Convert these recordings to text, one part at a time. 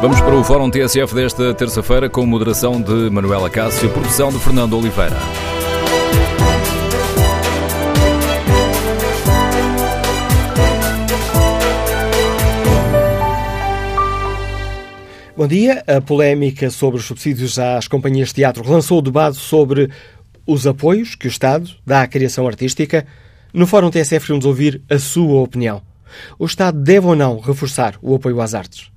Vamos para o Fórum TSF desta terça-feira com moderação de Manuela Cássio, produção de Fernando Oliveira. Bom dia. A polémica sobre os subsídios às companhias de teatro lançou o debate sobre os apoios que o Estado dá à criação artística. No Fórum TSF vamos ouvir a sua opinião. O Estado deve ou não reforçar o apoio às artes?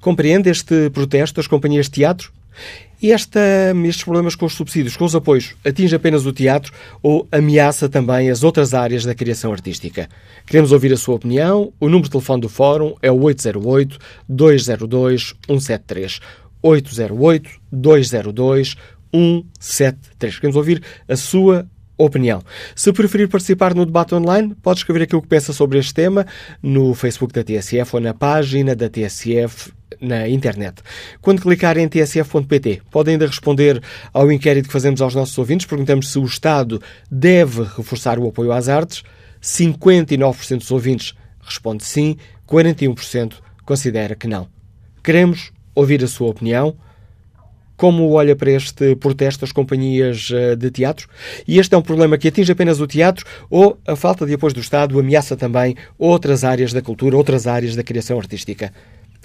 Compreende este protesto das companhias de teatro? E esta, estes problemas com os subsídios, com os apoios, atinge apenas o teatro ou ameaça também as outras áreas da criação artística? Queremos ouvir a sua opinião. O número de telefone do Fórum é o 808-202-173. 808-202-173. Queremos ouvir a sua opinião. Se preferir participar no debate online, pode escrever aquilo que pensa sobre este tema no Facebook da TSF ou na página da TSF na internet. Quando clicar em tsf.pt, pode ainda responder ao inquérito que fazemos aos nossos ouvintes. Perguntamos se o Estado deve reforçar o apoio às artes. 59% dos ouvintes responde sim, 41% considera que não. Queremos ouvir a sua opinião. Como olha para este protesto das companhias eh, de teatro? E este é um problema que atinge apenas o teatro ou a falta de apoio do Estado ameaça também outras áreas da cultura, outras áreas da criação artística?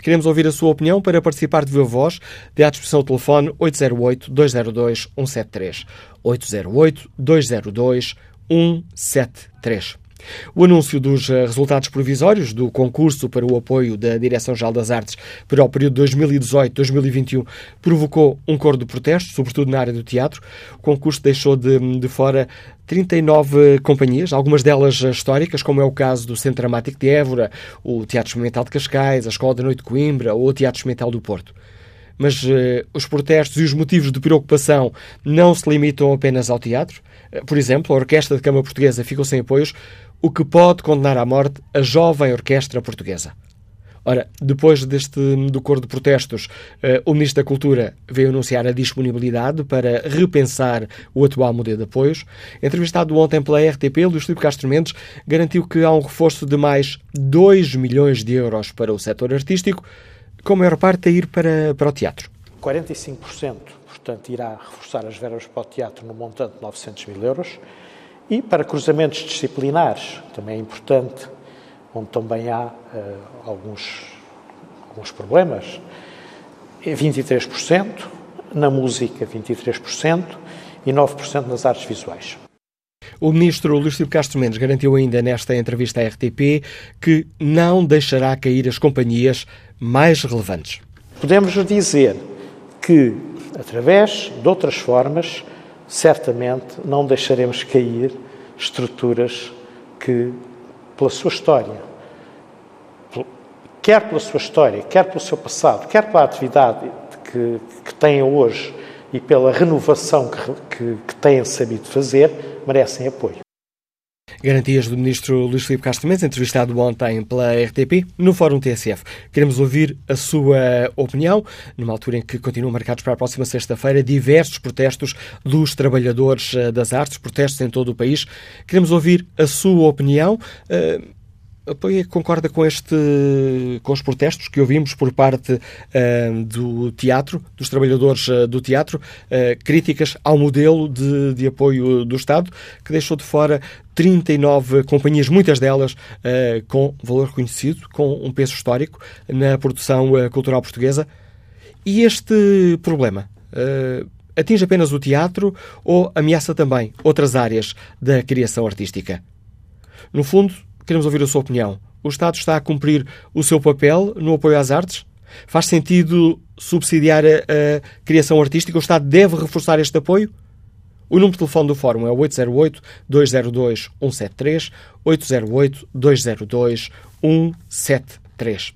Queremos ouvir a sua opinião para participar de viva voz. De à disposição o telefone 808-202-173. 808-202-173. O anúncio dos eh, resultados provisórios do concurso para o apoio da Direção-Geral das Artes para o período 2018-2021 provocou um coro de protestos, sobretudo na área do teatro. O concurso deixou de, de fora 39 companhias, algumas delas históricas, como é o caso do Centro Dramático de Évora, o Teatro Experimental de Cascais, a Escola da Noite de Coimbra ou o Teatro Experimental do Porto mas uh, os protestos e os motivos de preocupação não se limitam apenas ao teatro. Uh, por exemplo, a Orquestra de Câmara Portuguesa ficou sem apoios, o que pode condenar à morte a jovem Orquestra Portuguesa. Ora, depois deste do de protestos, uh, o Ministro da Cultura veio anunciar a disponibilidade para repensar o atual modelo de apoios. Entrevistado ontem pela RTP, Luís Filipe Castro Mendes garantiu que há um reforço de mais 2 milhões de euros para o setor artístico, com a maior parte a ir para, para o teatro. 45%, portanto, irá reforçar as verbas para o teatro no montante de 900 mil euros. E para cruzamentos disciplinares, também é importante, onde também há uh, alguns, alguns problemas, é 23%, na música 23% e 9% nas artes visuais. O ministro Luís Castro Mendes garantiu ainda nesta entrevista à RTP que não deixará cair as companhias mais relevantes. Podemos dizer que, através de outras formas, certamente não deixaremos cair estruturas que, pela sua história, quer pela sua história, quer pelo seu passado, quer pela atividade que, que têm hoje e pela renovação que, que, que têm sabido fazer, merecem apoio. Garantias do ministro Luís Filipe Castro Mendes, entrevistado ontem pela RTP no Fórum TSF. Queremos ouvir a sua opinião, numa altura em que continuam marcados para a próxima sexta-feira diversos protestos dos trabalhadores eh, das artes, protestos em todo o país. Queremos ouvir a sua opinião. Uh, apoia, concorda com este, com os protestos que ouvimos por parte uh, do teatro, dos trabalhadores uh, do teatro, uh, críticas ao modelo de, de apoio do Estado, que deixou de fora 39 companhias, muitas delas com valor reconhecido, com um peso histórico na produção cultural portuguesa. E este problema atinge apenas o teatro ou ameaça também outras áreas da criação artística? No fundo, Queremos ouvir a sua opinião. O Estado está a cumprir o seu papel no apoio às artes? Faz sentido subsidiar a, a criação artística? O Estado deve reforçar este apoio? O número de telefone do Fórum é 808-202-173, 808-202-173.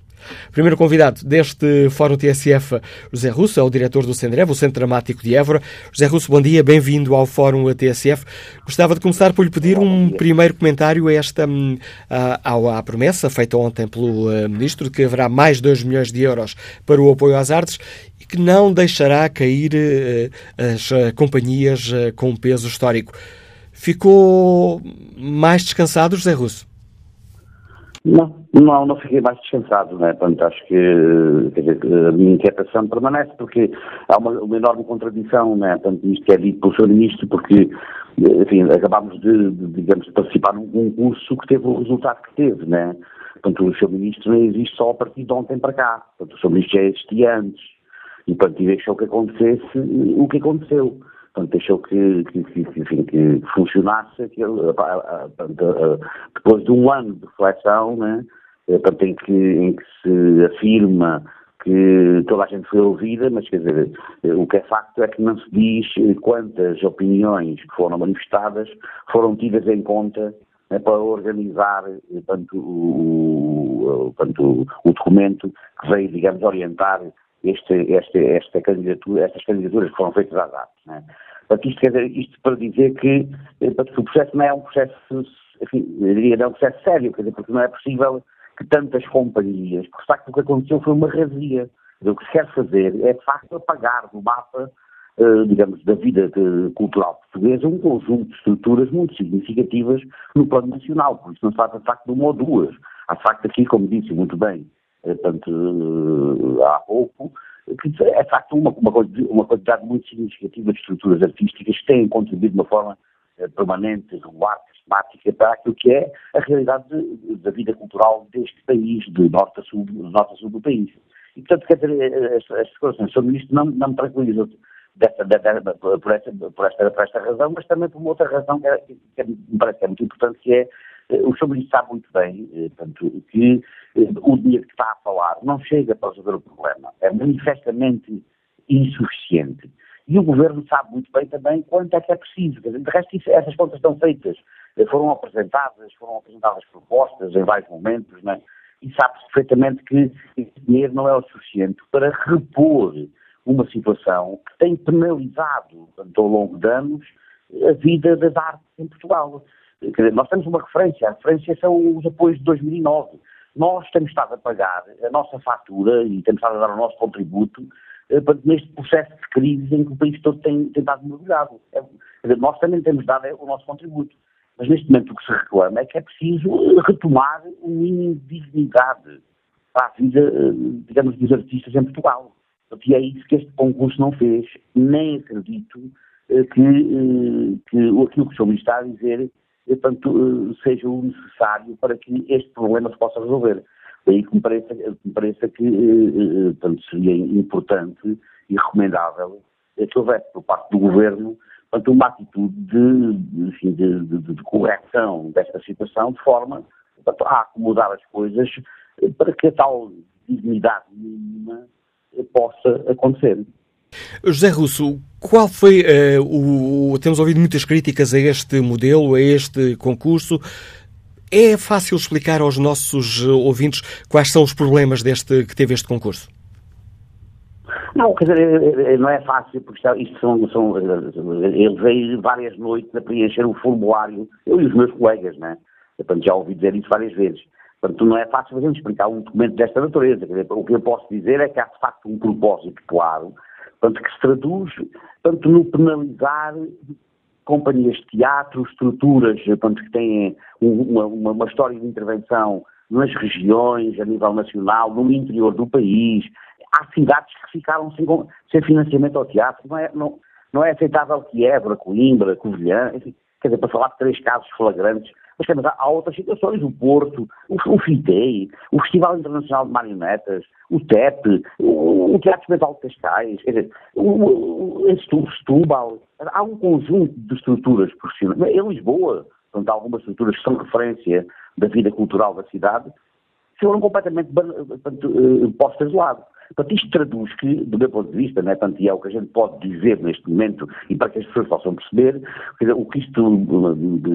Primeiro convidado deste Fórum TSF, José Russo, é o diretor do Sendrev, o Centro Dramático de Évora. José Russo, bom dia, bem-vindo ao Fórum TSF. Gostava de começar por lhe pedir um primeiro comentário a esta, hum, à, à promessa feita ontem pelo uh, Ministro de que haverá mais 2 milhões de euros para o apoio às artes e que não deixará cair uh, as uh, companhias com peso histórico. Ficou mais descansado, José Russo? Não, não, não fiquei mais descansado, né? Portanto, acho que dizer, a minha inquietação permanece porque há uma, uma enorme contradição, né? Portanto, isto que é dito pelo Sr. Ministro, porque, enfim, acabámos de, de, digamos, participar num concurso que teve o resultado que teve, né? Portanto, o Sr. Ministro não existe só a partir de ontem para cá. Portanto, o Sr. Ministro já existia antes. E, portanto, deixou que acontecesse o que aconteceu. Portanto, deixou que, que, que, enfim, que funcionasse depois de um ano de reflexão, né, portanto, em, que, em que se afirma que toda a gente foi ouvida, mas quer dizer, o que é facto é que não se diz quantas opiniões que foram manifestadas foram tidas em conta né, para organizar portanto, o, portanto, o documento que veio, digamos, orientar este, este, esta candidatura, estas candidaturas que foram feitas às atos. Né? Portanto, isto, quer dizer, isto para dizer que, eh, portanto, o processo não é um processo, enfim, eu diria, não é um processo sério, quer dizer, porque não é possível que tantas companhias, porque de facto o que aconteceu foi uma razia. O que se quer fazer é, de facto, apagar do mapa, eh, digamos, da vida cultural portuguesa um conjunto de estruturas muito significativas no plano nacional. Por isso não se trata, de facto, de uma ou duas. Há, de facto, aqui, como disse muito bem, eh, portanto, eh, há pouco, que é uma, uma, quantidade muito significativa de estruturas artísticas que têm contribuído de uma forma eh, permanente, regular, sistemática para aquilo que é a realidade de, da vida cultural deste país, de norte a sul, de norte a sul do país. E, portanto, quer dizer, estas declarações sobre isto não, não me tranquilizam dessa, por, esta, por, esta, por esta razão, mas também por uma outra razão que, é, que, é, que me parece que é muito importante, que é o Sr. Ministro sabe muito bem portanto, que o dinheiro que está a falar não chega para resolver o problema. É manifestamente insuficiente. E o Governo sabe muito bem também quanto é que é preciso. De resto, isso, essas contas estão feitas, foram apresentadas, foram apresentadas propostas em vários momentos, é? e sabe-se perfeitamente que esse dinheiro não é o suficiente para repor uma situação que tem penalizado, portanto, ao longo de anos, a vida das artes em Portugal. Dizer, nós temos uma referência, a referência são os apoios de 2009. Nós temos estado a pagar a nossa fatura e temos estado a dar o nosso contributo eh, neste processo de crise em que o país todo tem, tem estado mergulhado. Dizer, nós também temos dado o nosso contributo. Mas neste momento o que se reclama é que é preciso retomar um mínimo de dignidade para a vida, eh, digamos, dos artistas em Portugal. E é isso que este concurso não fez. Nem acredito eh, que, que aquilo que o Sr. Ministro está a dizer portanto, seja o necessário para que este problema se possa resolver. Daí que me pareça, me pareça que eh, eh, portanto, seria importante e recomendável que houvesse por parte do Governo portanto, uma atitude de, enfim, de, de, de, correção desta situação de forma a acomodar as coisas eh, para que a tal dignidade mínima possa acontecer. José Russo, qual foi uh, o. Temos ouvido muitas críticas a este modelo, a este concurso. É fácil explicar aos nossos ouvintes quais são os problemas deste, que teve este concurso? Não, quer dizer, não é fácil, porque isto são, são veio várias noites a preencher o formulário, eu e os meus colegas, né? Portanto, já ouvi dizer isso várias vezes. Portanto, não é fácil a gente explicar um documento desta natureza. Dizer, o que eu posso dizer é que há de facto um propósito claro portanto, que se traduz portanto, no penalizar companhias de teatro, estruturas portanto, que têm uma, uma, uma, história de intervenção nas regiões, a nível nacional, no interior do país. Há cidades que ficaram sem, sem financiamento ao teatro. Não é, não, não é aceitável que Évora, Coimbra, Covilhã, enfim, quer dizer, para falar de três casos flagrantes, mas há, há outras situações, o Porto, o, o FITEI, o Festival Internacional de Marionetas, o TEP, o, o Teatro Experimental de Cascais, quer dizer, o, o Setúbal, há um conjunto de estruturas profissionais. Em Lisboa, portanto, há algumas estruturas que são referência da vida cultural da cidade, foram completamente eh, postas de lado. Portanto, isto traduz que, do meu ponto de vista, né, e é o que a gente pode dizer neste momento, e para que as pessoas possam perceber, dizer, o que isto,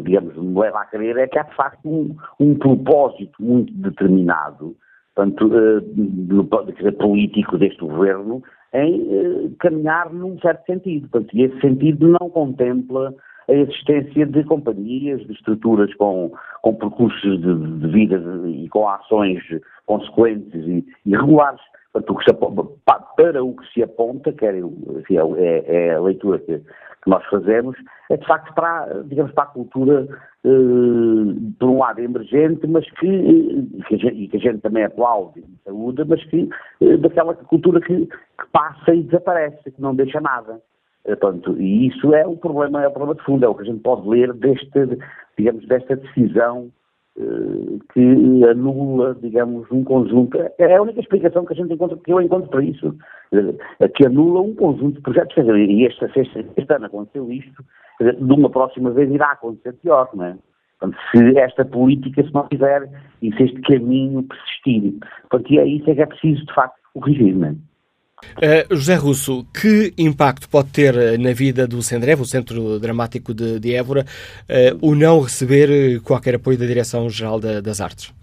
digamos, me leva a crer é que há, de facto, um, um propósito muito determinado, portanto, uh, dizer, político deste governo, em uh, caminhar num certo sentido. Portanto, e esse sentido não contempla a existência de companhias, de estruturas com, com percursos de, de vida e com ações consequentes e, e regulares. Que para o que se aponta, quer enfim, é, é, a leitura que, que, nós fazemos, é de facto para, digamos, para a cultura por um lado emergente, mas que, que gente, e que a gente também aplaude e saúde, mas que daquela cultura que, que, passa e desaparece, que não deixa nada. Portanto, e isso é o problema, é o problema de fundo, é o que a gente pode ler deste, digamos, desta decisão eh, que anula, digamos, um conjunto. É a única explicação que a gente encontra, que eu encontro para isso, eh, que anula um conjunto de projetos. E este, este, este ano aconteceu isto, de uma próxima vez irá acontecer pior, não é? Portanto, se esta política se não fizer e se este caminho persistir. Portanto, e é isso é que é preciso, de facto, corrigir, não é? Uh, José Russo, que impacto pode ter eh, na vida do Sendrev, o Centro Dramático de, de Évora, uh, o não receber qualquer apoio da Direção-Geral da, das Artes?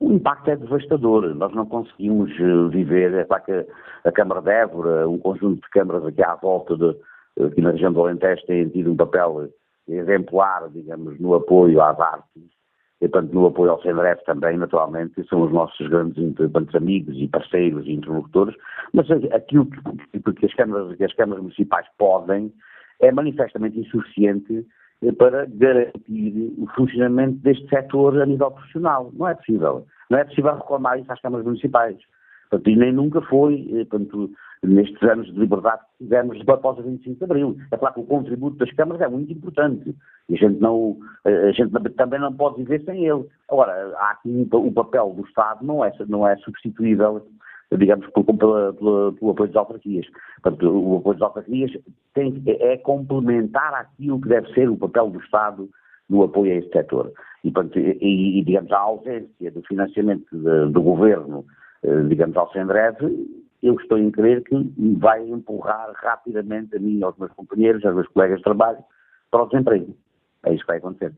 O impacto é devastador. Nós não conseguimos viver. É para que a Câmara de Évora, um conjunto de câmaras aqui à volta, de, aqui na região do Alentejo, têm tido um papel exemplar, digamos, no apoio às artes e, portanto, no apoio ao CEDREF também, naturalmente, são os nossos grandes amigos e parceiros e interlocutores, mas aquilo que, que, as câmaras, que as câmaras municipais podem é manifestamente insuficiente eh, para garantir o funcionamento deste setor a nível profissional. Não é possível. Não é possível reclamar isso às câmaras municipais. Portanto, e nem nunca foi, eh, portanto, nestes anos de liberdade que tivemos após a 25 de Abril. É claro que o contributo das câmaras é muito importante e a gente, não, a gente também não pode viver sem ele. Agora, há aqui o papel do Estado não é, não é substituível, digamos, pelo, apoio das autarquias. Portanto, o apoio das autarquias tem, é complementar aquilo que deve ser o papel do Estado no apoio a esse setor. E, portanto, e, e digamos, a ausência do financiamento de, do governo, eh, digamos, ao Sendrev, eu estou em crer que vai empurrar rapidamente a mim aos meus companheiros, aos meus colegas de trabalho, para o desemprego. É isso que vai acontecer.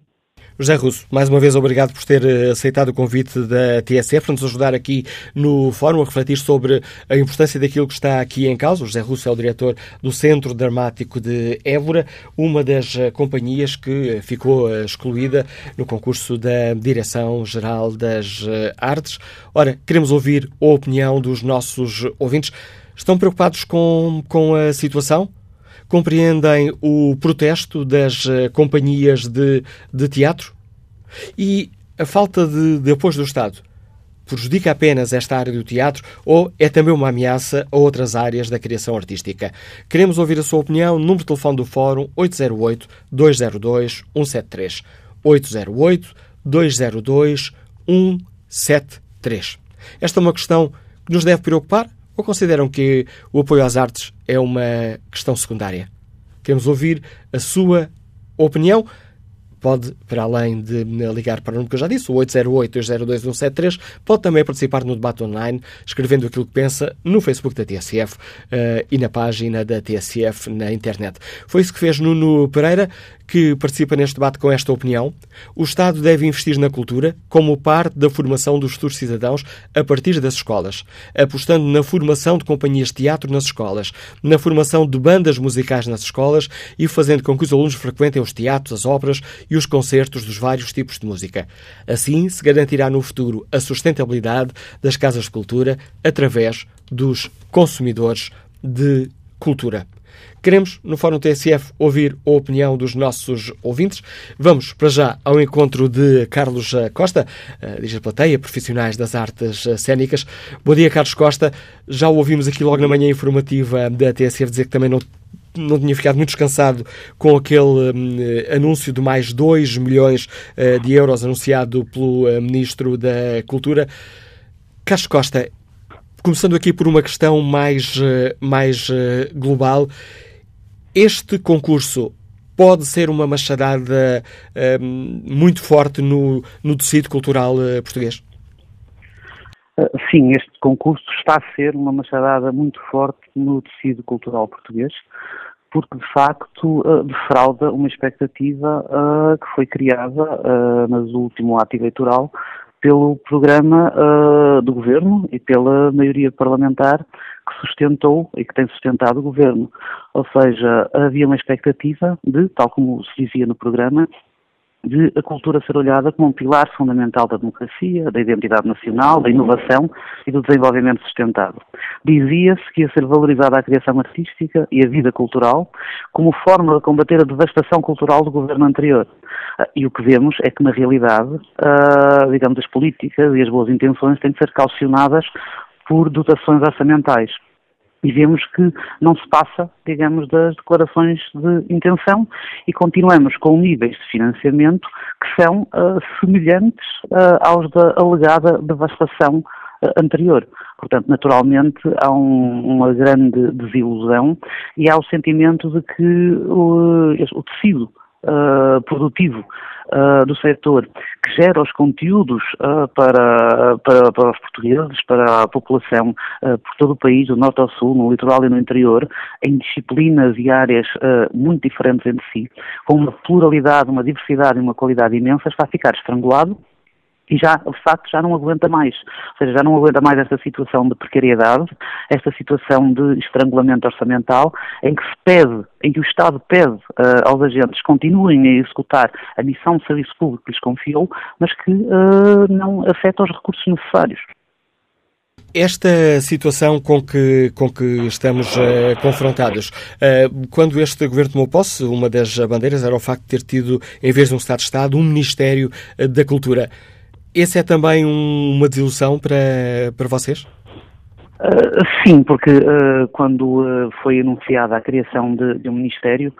José Russo, mais uma vez obrigado por ter eh, aceitado o convite da TSF para nos ajudar aqui no fórum a refletir sobre a importância daquilo que está aqui em causa. O José Russo é o diretor do Centro Dramático de Évora, uma das eh, companhias que ficou eh, excluída no concurso da Direção-Geral das Artes. Ora, queremos ouvir a opinião dos nossos ouvintes. Estão preocupados com, com a situação? Compreendem o protesto das uh, companhias de, de teatro e a falta de, de apoio do Estado prejudica apenas esta área do teatro ou é também uma ameaça a outras áreas da criação artística? Queremos ouvir a sua opinião. Número de telefone do Fórum 808-202-173. 808-202-173. Esta é uma questão que nos deve preocupar ou consideram que o apoio às artes é uma questão secundária? Queremos ouvir a sua opinião pode, para além de ligar para o número que eu já disse, o 808-202-173, pode também participar no debate online, escrevendo aquilo que pensa no Facebook da TSF uh, e na página da TSF na internet. Foi isso que fez Nuno Pereira, que participa neste debate com esta opinião. O Estado deve investir na cultura como parte da formação dos futuros cidadãos a partir das escolas, apostando na formação de companhias de teatro nas escolas, na formação de bandas musicais nas escolas e fazendo com que os alunos frequentem os teatros, as óperas e os concertos dos vários tipos de música. Assim, se garantirá no futuro a sustentabilidade das casas de cultura através dos consumidores de cultura. Queremos, no Fórum TSF, ouvir a opinião dos nossos ouvintes. Vamos, para já, ao encontro de Carlos Costa, eh, diz plateia, profissionais das artes cênicas. Bom dia, Carlos Costa. Já o ouvimos aqui logo na manhã informativa da TSF dizer que também não não tinha ficado muito descansado com aquele um, anúncio de mais 2 milhões uh, de euros anunciado pelo uh, Ministro da Cultura. Carlos Costa, começando aqui por uma questão mais, uh, mais global, este concurso pode ser uma machadada hum, muito forte no, no tecido cultural português? Sim, este concurso está a ser uma machadada muito forte no tecido cultural português, porque de facto defrauda uma expectativa uh, que foi criada uh, no último ato eleitoral pelo programa do governo e pela maioria parlamentar que sustentou e que tem sustentado o governo. Ou seja, havia uma expectativa de, tal como se dizia no programa, de a cultura ser olhada como um pilar fundamental da democracia, da identidade nacional, da inovação e do desenvolvimento sustentável. dizia-se que ia ser valorizada a criação artística e a vida cultural como forma de combater a devastação cultural do governo anterior. Ah, e o que vemos é que, na realidade, uh, digamos, as políticas e as boas intenções têm de ser calcionadas por dotações orçamentais. E vemos que não se passa, digamos, das declarações de intenção e continuamos com níveis de financiamento que são uh, semelhantes uh, aos da alegada devastação uh, anterior. Portanto, naturalmente, há um, uma grande desilusão e há o sentimento de que o, o tecido uh, produtivo do setor que gera os conteúdos uh, para, para, para, os portugueses, para a população por todo o país, do norte ao sul, no litoral e no interior, em disciplinas e áreas muito diferentes entre si, com uma pluralidade, uma diversidade e uma qualidade imensa, está a ficar estrangulado e já, de facto, já não aguenta mais. Ou seja, já não aguenta mais esta situação de precariedade, esta situação de estrangulamento orçamental, em que se pede, em que o Estado pede uh, aos agentes continuem a executar a missão de serviço público que lhes confiou, mas que uh, não afeta os recursos necessários. Esta situação com que, com que estamos uh, confrontados, uh, quando este governo tomou posse, uma das bandeiras era o facto de ter tido, em vez de um Estado-Estado, um Ministério da Cultura. Esse é também um, uma desilusão para, para vocês? Uh, sim, porque uh, quando uh, foi anunciada a criação de, de um Ministério,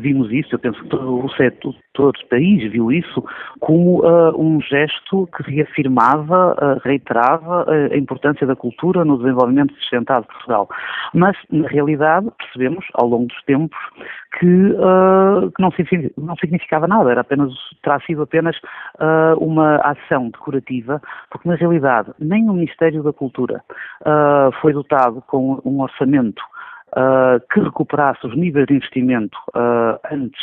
vimos isso, eu penso que todo o setor, todo o país viu isso como um gesto que reafirmava, reiterava a importância da cultura no desenvolvimento sustentado de Portugal. Mas, na realidade, percebemos, ao longo dos tempos, que, que não, não, significava nada, era apenas, terá sido apenas uma ação decorativa, porque, na realidade, nem o Ministério da Cultura uh, foi dotado com um orçamento uh, que recuperasse os níveis de investimento uh, antes,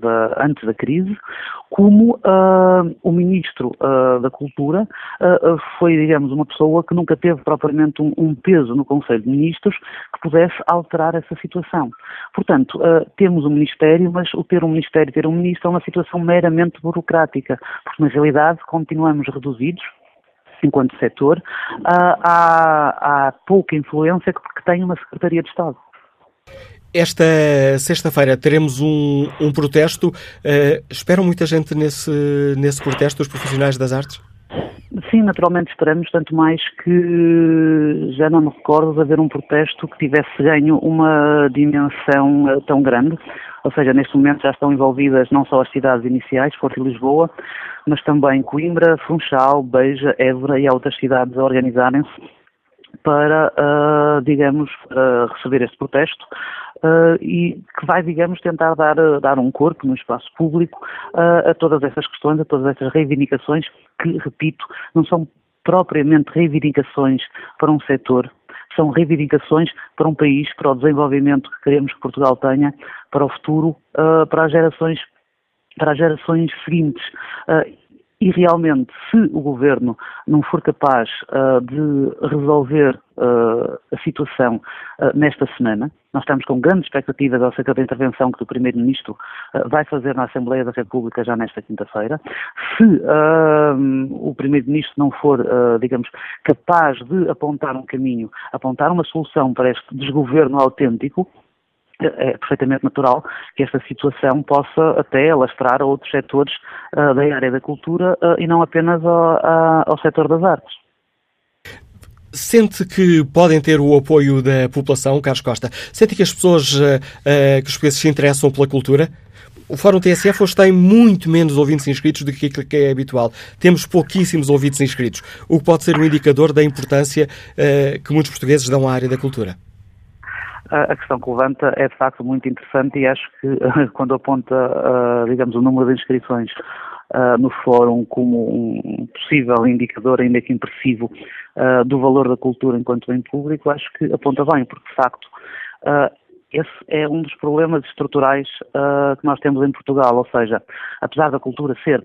da, antes da crise, como o Ministro da Cultura foi, digamos, uma pessoa que nunca teve propriamente um, um, peso no Conselho de Ministros que pudesse alterar essa situação. Portanto, temos um Ministério, mas o ter um Ministério, ter um Ministro é uma situação meramente burocrática, porque na realidade continuamos reduzidos enquanto setor, há, há pouca influência que tem uma Secretaria de Estado. Esta sexta-feira teremos um, um protesto. Uh, esperam muita gente nesse, nesse protesto, os profissionais das artes? Sim, naturalmente esperamos, tanto mais que já não me recordo de haver um protesto que tivesse ganho uma dimensão eh, tão grande. Ou seja, neste momento já estão envolvidas não só as cidades iniciais, Porto e Lisboa, mas também Coimbra, Funchal, Beja, Évora e outras cidades a organizarem-se para, uh, digamos, uh, receber este protesto uh, e que vai, digamos, tentar dar, dar um corpo no espaço público a todas essas questões, a todas essas reivindicações que, repito, não são propriamente reivindicações para um setor, são reivindicações para um país, para o desenvolvimento que queremos que Portugal tenha, para o futuro, para as gerações para as gerações seguintes. E realmente, se o governo não for capaz uh, de resolver uh, a situação uh, nesta semana, nós estamos com grandes expectativas acerca da intervenção que o Primeiro-Ministro vai fazer na Assembleia da República já nesta quinta-feira. Se o Primeiro-Ministro não for, digamos, capaz de apontar um caminho, apontar uma solução para este desgoverno autêntico, é perfeitamente natural que esta situação possa até alastrar a outros setores uh, da área da cultura uh, e não apenas ao, ao setor das artes. Sente que podem ter o apoio da população, Carlos Costa? Sente que as pessoas, uh, que os portugueses se interessam pela cultura? O Fórum TSF hoje tem muito menos ouvintes inscritos do que aquilo que é habitual. Temos pouquíssimos ouvintes inscritos, o que pode ser um indicador da importância que muitos portugueses dão à área da cultura a questão que levanta é de facto muito interessante e acho que quando aponta, digamos, o número de inscrições no fórum como um possível indicador, ainda que impressivo, do valor da cultura enquanto bem público, acho que aponta bem, porque de facto esse é um dos problemas estruturais que nós temos em Portugal, ou seja, apesar da cultura ser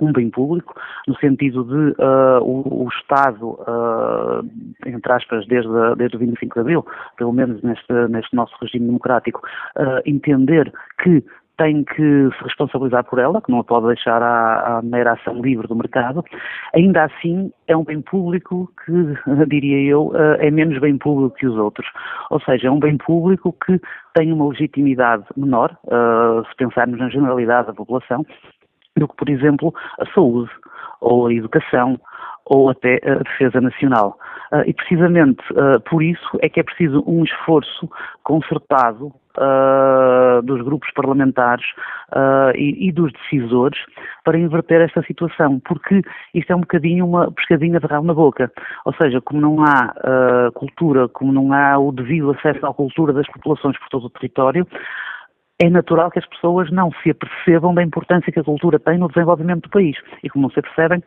um bem público, no sentido de uh, o, o, Estado, uh, entre aspas, desde, desde o 25 de Abril, pelo menos neste, neste nosso regime democrático, uh, entender que tem que se responsabilizar por ela, que não a pode deixar à, à mera ação livre do mercado. Ainda assim, é um bem público que, diria eu, é menos bem público que os outros. Ou seja, é um bem público que tem uma legitimidade menor, se pensarmos na generalidade da população, do que, por exemplo, a saúde, ou a educação, ou até a defesa nacional. Uh, e precisamente uh, por isso é que é preciso um esforço concertado uh, dos grupos parlamentares e, e, dos decisores para inverter esta situação, porque isto é um bocadinho uma pescadinha de rabo na boca. Ou seja, como não há cultura, como não há o devido acesso à cultura das populações por todo o território, é natural que as pessoas não se apercebam da importância que a cultura tem no desenvolvimento do país. E como não se percebem,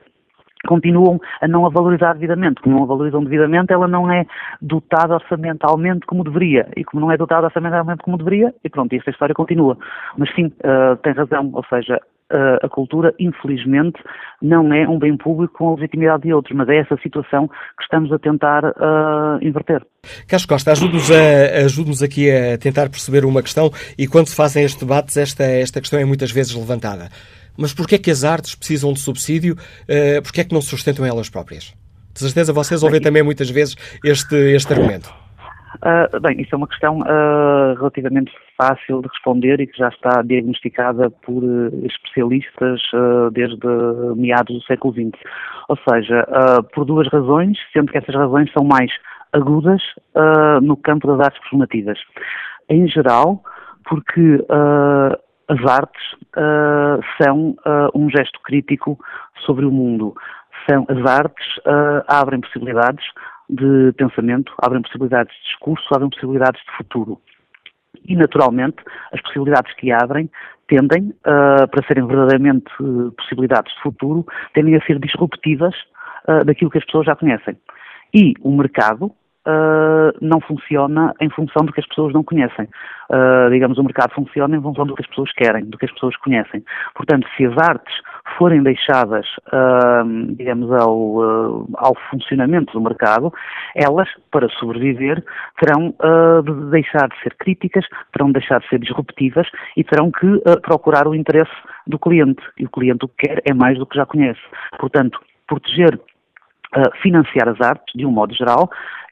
continuam a não a valorizar devidamente. Como não a valorizam devidamente, ela não é dotada orçamentalmente como deveria. E como não é dotada orçamentalmente como deveria, e pronto, esta história continua. Mas sim, uh, tem razão, ou seja, a cultura, infelizmente, não é um bem público com a legitimidade de outros, mas é essa situação que estamos a tentar uh, inverter. Carlos Costa, ajude-nos, a, ajude-nos aqui a tentar perceber uma questão e quando se fazem estes debates, esta, esta questão é muitas vezes levantada. Mas porquê é que as artes precisam de subsídio? Uh, porquê é que não se sustentam elas próprias? De certeza vocês ouvem também muitas vezes este, este argumento. Uh, bem, isso é uma questão uh, relativamente fácil de responder e que já está diagnosticada por uh, especialistas desde meados do século XX. Ou seja, por duas razões, sendo que essas razões são mais agudas no campo das artes performativas. Em geral, porque as artes são um gesto crítico sobre o mundo. São, as artes abrem possibilidades de pensamento, abrem possibilidades de discurso, abrem possibilidades de futuro. E, naturalmente, as possibilidades que abrem tendem, para serem verdadeiramente possibilidades de futuro, tendem a ser disruptivas daquilo que as pessoas já conhecem. E o mercado, uh, não funciona em função do que as pessoas não conhecem. Uh, digamos, o mercado funciona em função do que as pessoas querem, do que as pessoas conhecem. Portanto, se as artes forem deixadas, uh, digamos, ao, ao, funcionamento do mercado, elas, para sobreviver, terão de deixar de ser críticas, terão de deixar de ser disruptivas e terão que procurar o interesse do cliente. E o cliente o que quer é mais do que já conhece. Portanto, proteger Uh, financiar as artes, de um modo geral,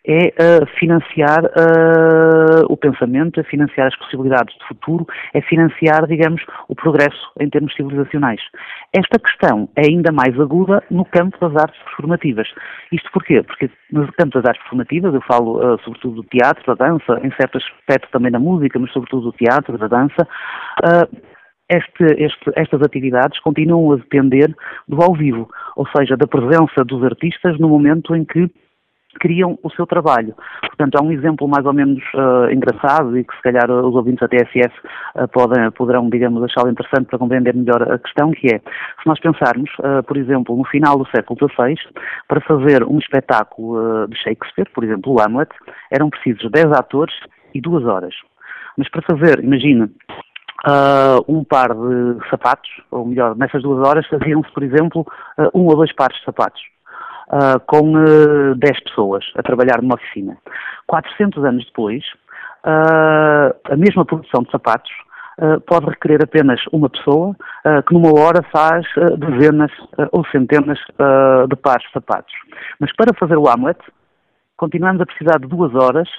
é uh, financiar uh, o pensamento, é financiar as possibilidades de futuro, é financiar, digamos, o progresso em termos civilizacionais. Esta questão é ainda mais aguda no campo das artes performativas. Isto porquê? Porque no campo das artes performativas, eu falo uh, sobretudo do teatro, da dança, em certo aspecto também da música, mas sobretudo do teatro, da dança, este, este, estas atividades continuam a depender do ao vivo, ou seja, da presença dos artistas no momento em que criam o seu trabalho. Portanto, há um exemplo mais ou menos uh, engraçado e que se calhar os ouvintes da TSF uh, podem, poderão, digamos, achá-lo interessante para compreender melhor a questão, que é, se nós pensarmos, uh, por exemplo, no final do século XVI, para fazer um espetáculo de Shakespeare, por exemplo, o Hamlet, eram precisos 10 atores e 2 horas. Mas para fazer, imagina, Uh, um par de sapatos, ou melhor, nessas duas horas faziam-se, por exemplo, uh, um ou dois pares de sapatos uh, com uh, ah, 10 pessoas a trabalhar numa oficina. 400 anos depois, a mesma produção de sapatos pode requerer apenas uma pessoa que numa hora faz dezenas ou centenas de pares de sapatos. Mas para fazer o Hamlet, continuamos a precisar de duas horas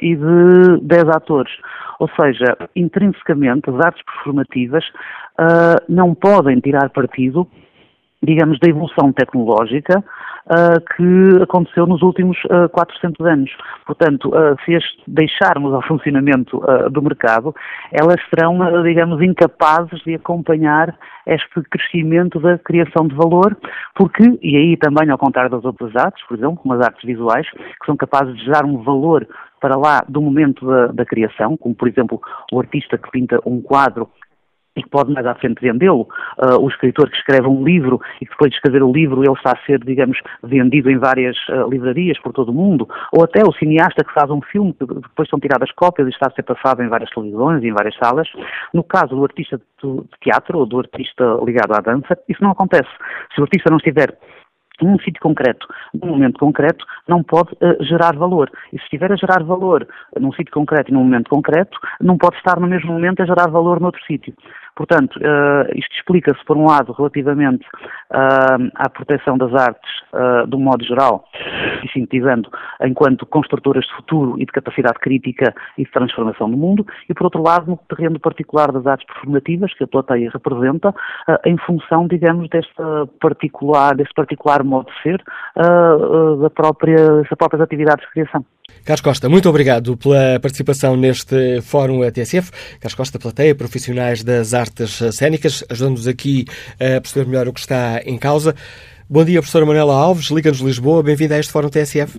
e de dez atores. Ou seja, intrinsecamente, as artes performativas não podem tirar partido digamos, da evolução tecnológica uh, que aconteceu nos últimos uh, ah, 400 anos. Portanto, uh, se as deixarmos ao funcionamento do mercado, elas serão, digamos, incapazes de acompanhar este crescimento da criação de valor, porque, e aí também ao contrário das outras artes, por exemplo, como as artes visuais, que são capazes de dar um valor para lá do momento da, da criação, como por exemplo o artista que pinta um quadro e que pode mais à frente vendê-lo, uh, o escritor que escreve um livro e que depois de escrever o livro ele está a ser, digamos, vendido em várias uh, livrarias por todo o mundo, ou até o cineasta que faz um filme que depois são tiradas cópias e está a ser passado em várias televisões e em várias salas. No caso do artista de teatro ou do artista ligado à dança, isso não acontece. Se o artista não estiver num sítio concreto, num momento concreto, não pode uh, gerar valor. E se estiver a gerar valor num sítio concreto e num momento concreto, não pode estar no mesmo momento a gerar valor noutro sítio. Portanto, uh, isto explica-se, por um lado, relativamente uh, à proteção das artes uh, de um modo geral, e sintetizando, enquanto construtoras de futuro e de capacidade crítica e de transformação do mundo, e por outro lado, no terreno particular das artes performativas, que a plateia representa, em função, digamos, desta particular, deste particular modo de ser da própria, das próprias atividades de criação. Carlos Costa, muito obrigado pela participação neste Fórum TSF. Carlos Costa, plateia, profissionais das artes cênicas, ajudando-nos aqui a perceber melhor o que está em causa. Bom dia, professora Manuela Alves, Liga-nos Lisboa, bem-vinda a este Fórum TSF.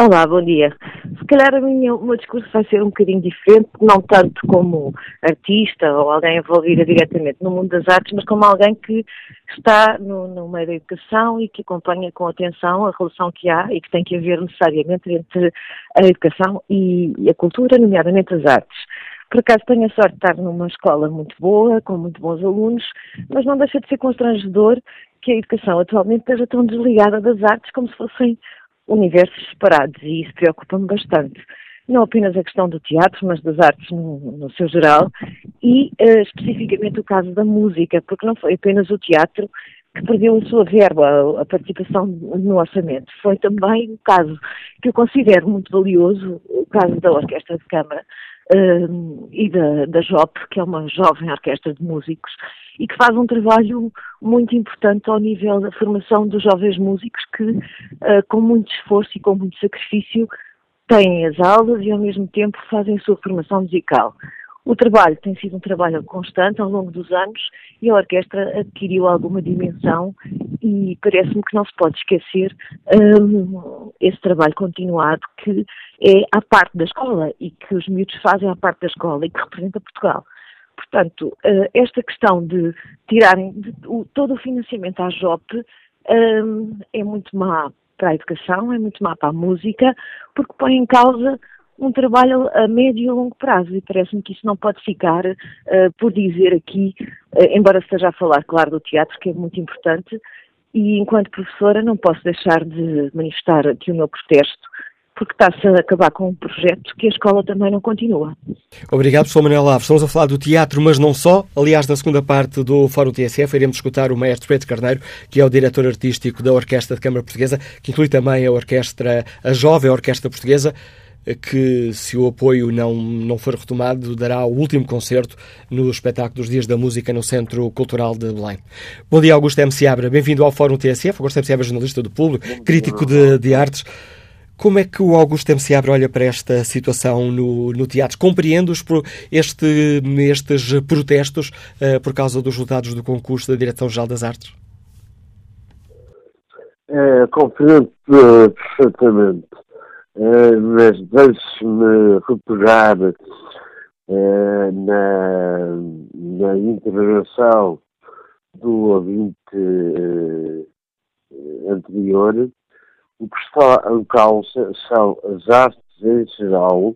Olá, bom dia. Se calhar a minha, o meu discurso vai ser um bocadinho diferente, não tanto como artista ou alguém envolvida diretamente no mundo das artes, mas como alguém que está no, no meio da educação e que acompanha com atenção a relação que há e que tem que haver necessariamente entre a educação e, e a cultura, nomeadamente as artes. Por acaso tenho a sorte de estar numa escola muito boa, com muito bons alunos, mas não deixa de ser constrangedor que a educação atualmente esteja tão desligada das artes como se fossem universos separados e isso preocupa-me bastante. Não apenas a questão do teatro, mas das artes no, no seu geral e uh, especificamente o caso da música, porque não foi apenas o teatro que perdeu a sua verba, a, participação no orçamento. Foi também o caso que eu considero muito valioso, o caso da Orquestra de Câmara, uh, e da, da JOP, que é uma jovem orquestra de músicos, e que faz um trabalho muito importante ao nível da formação dos jovens músicos que, uh, com muito esforço e com muito sacrifício, têm as aulas e ao mesmo tempo fazem a sua formação musical. O trabalho tem sido um trabalho constante ao longo dos anos e a orquestra adquiriu alguma dimensão e parece-me que não se pode esquecer um, esse trabalho continuado que é à parte da escola e que os miúdos fazem à parte da escola e que representa Portugal. Portanto, uh, esta questão de tirarem de, o, todo o financiamento à JOP um, é muito má para a educação, é muito má para a música, porque põe em causa um trabalho a médio e longo prazo e parece-me que isso não pode ficar uh, por dizer aqui, uh, embora esteja a falar, claro, do teatro, que é muito importante, e enquanto professora não posso deixar de manifestar aqui o meu protesto porque está-se a acabar com um projeto que a escola também não continua. Obrigado, professor Manuel Alves. Estamos a falar do teatro, mas não só. Aliás, na segunda parte do Fórum TSF, iremos escutar o maestro Pedro Carneiro, que é o diretor artístico da Orquestra de Câmara Portuguesa, que inclui também a orquestra, a jovem Orquestra Portuguesa que, se o apoio não, não for retomado, dará o último concerto no espetáculo dos Dias da Música no Centro Cultural de Belém. Bom dia, Augusto M. Seabra. Bem-vindo ao Fórum TSF. Augusto M. Seabra, jornalista do Público, crítico de, de artes. Como é que o Augusto M. Seabra olha para esta situação no, no teatro? Compreende este, estes protestos uh, por causa dos resultados do concurso da Direção-Geral das Artes? É, compreendo uh, perfeitamente. Eh, mas deixe-me repetir uh, na, na intervenção do ouvinte uh, anterior, o que está em causa são as artes em geral,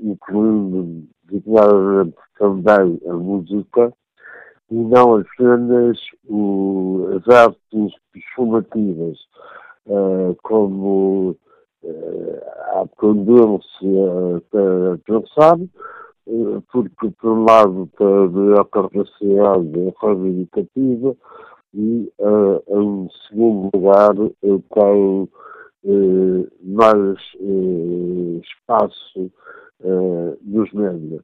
incluindo declaradamente também a música, e não apenas o, as artes performativas uh, como uh, há tendência para pensar, uh, porque, por um lado, para a capacidade reivindicativa e, uh, em segundo lugar, tem mais espaço nos médias.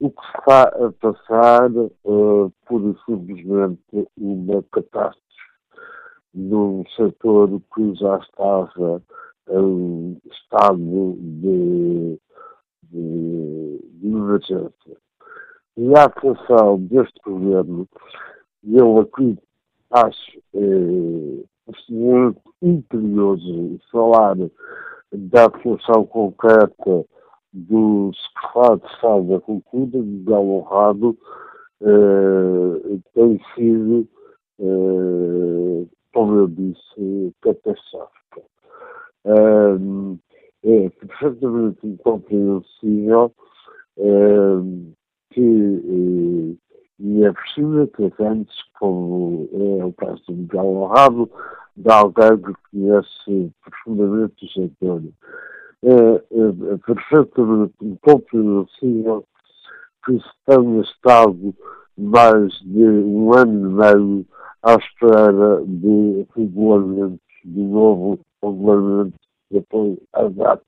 O que está a passar pura e simplesmente, uma catástrofe num setor que já estava em estado de, de, de emergência. E a atuação deste governo, eu aqui acho eh, absolutamente imperioso falar da atuação concreta do secretário de Estado da Cultura, Miguel Honrado, eh, tem sido eh, como eu disse, catastrófica. Um, é perfeitamente incompreensível um, que, eh, e é preciso anos, como é o caso do Miguel Honrado, de alguém que conhece profundamente o setor. É, é, é perfeitamente compreensível que se tenha estado mais de um ano e meio à espera de regulamentos, de novo regulamento de apoio às datas.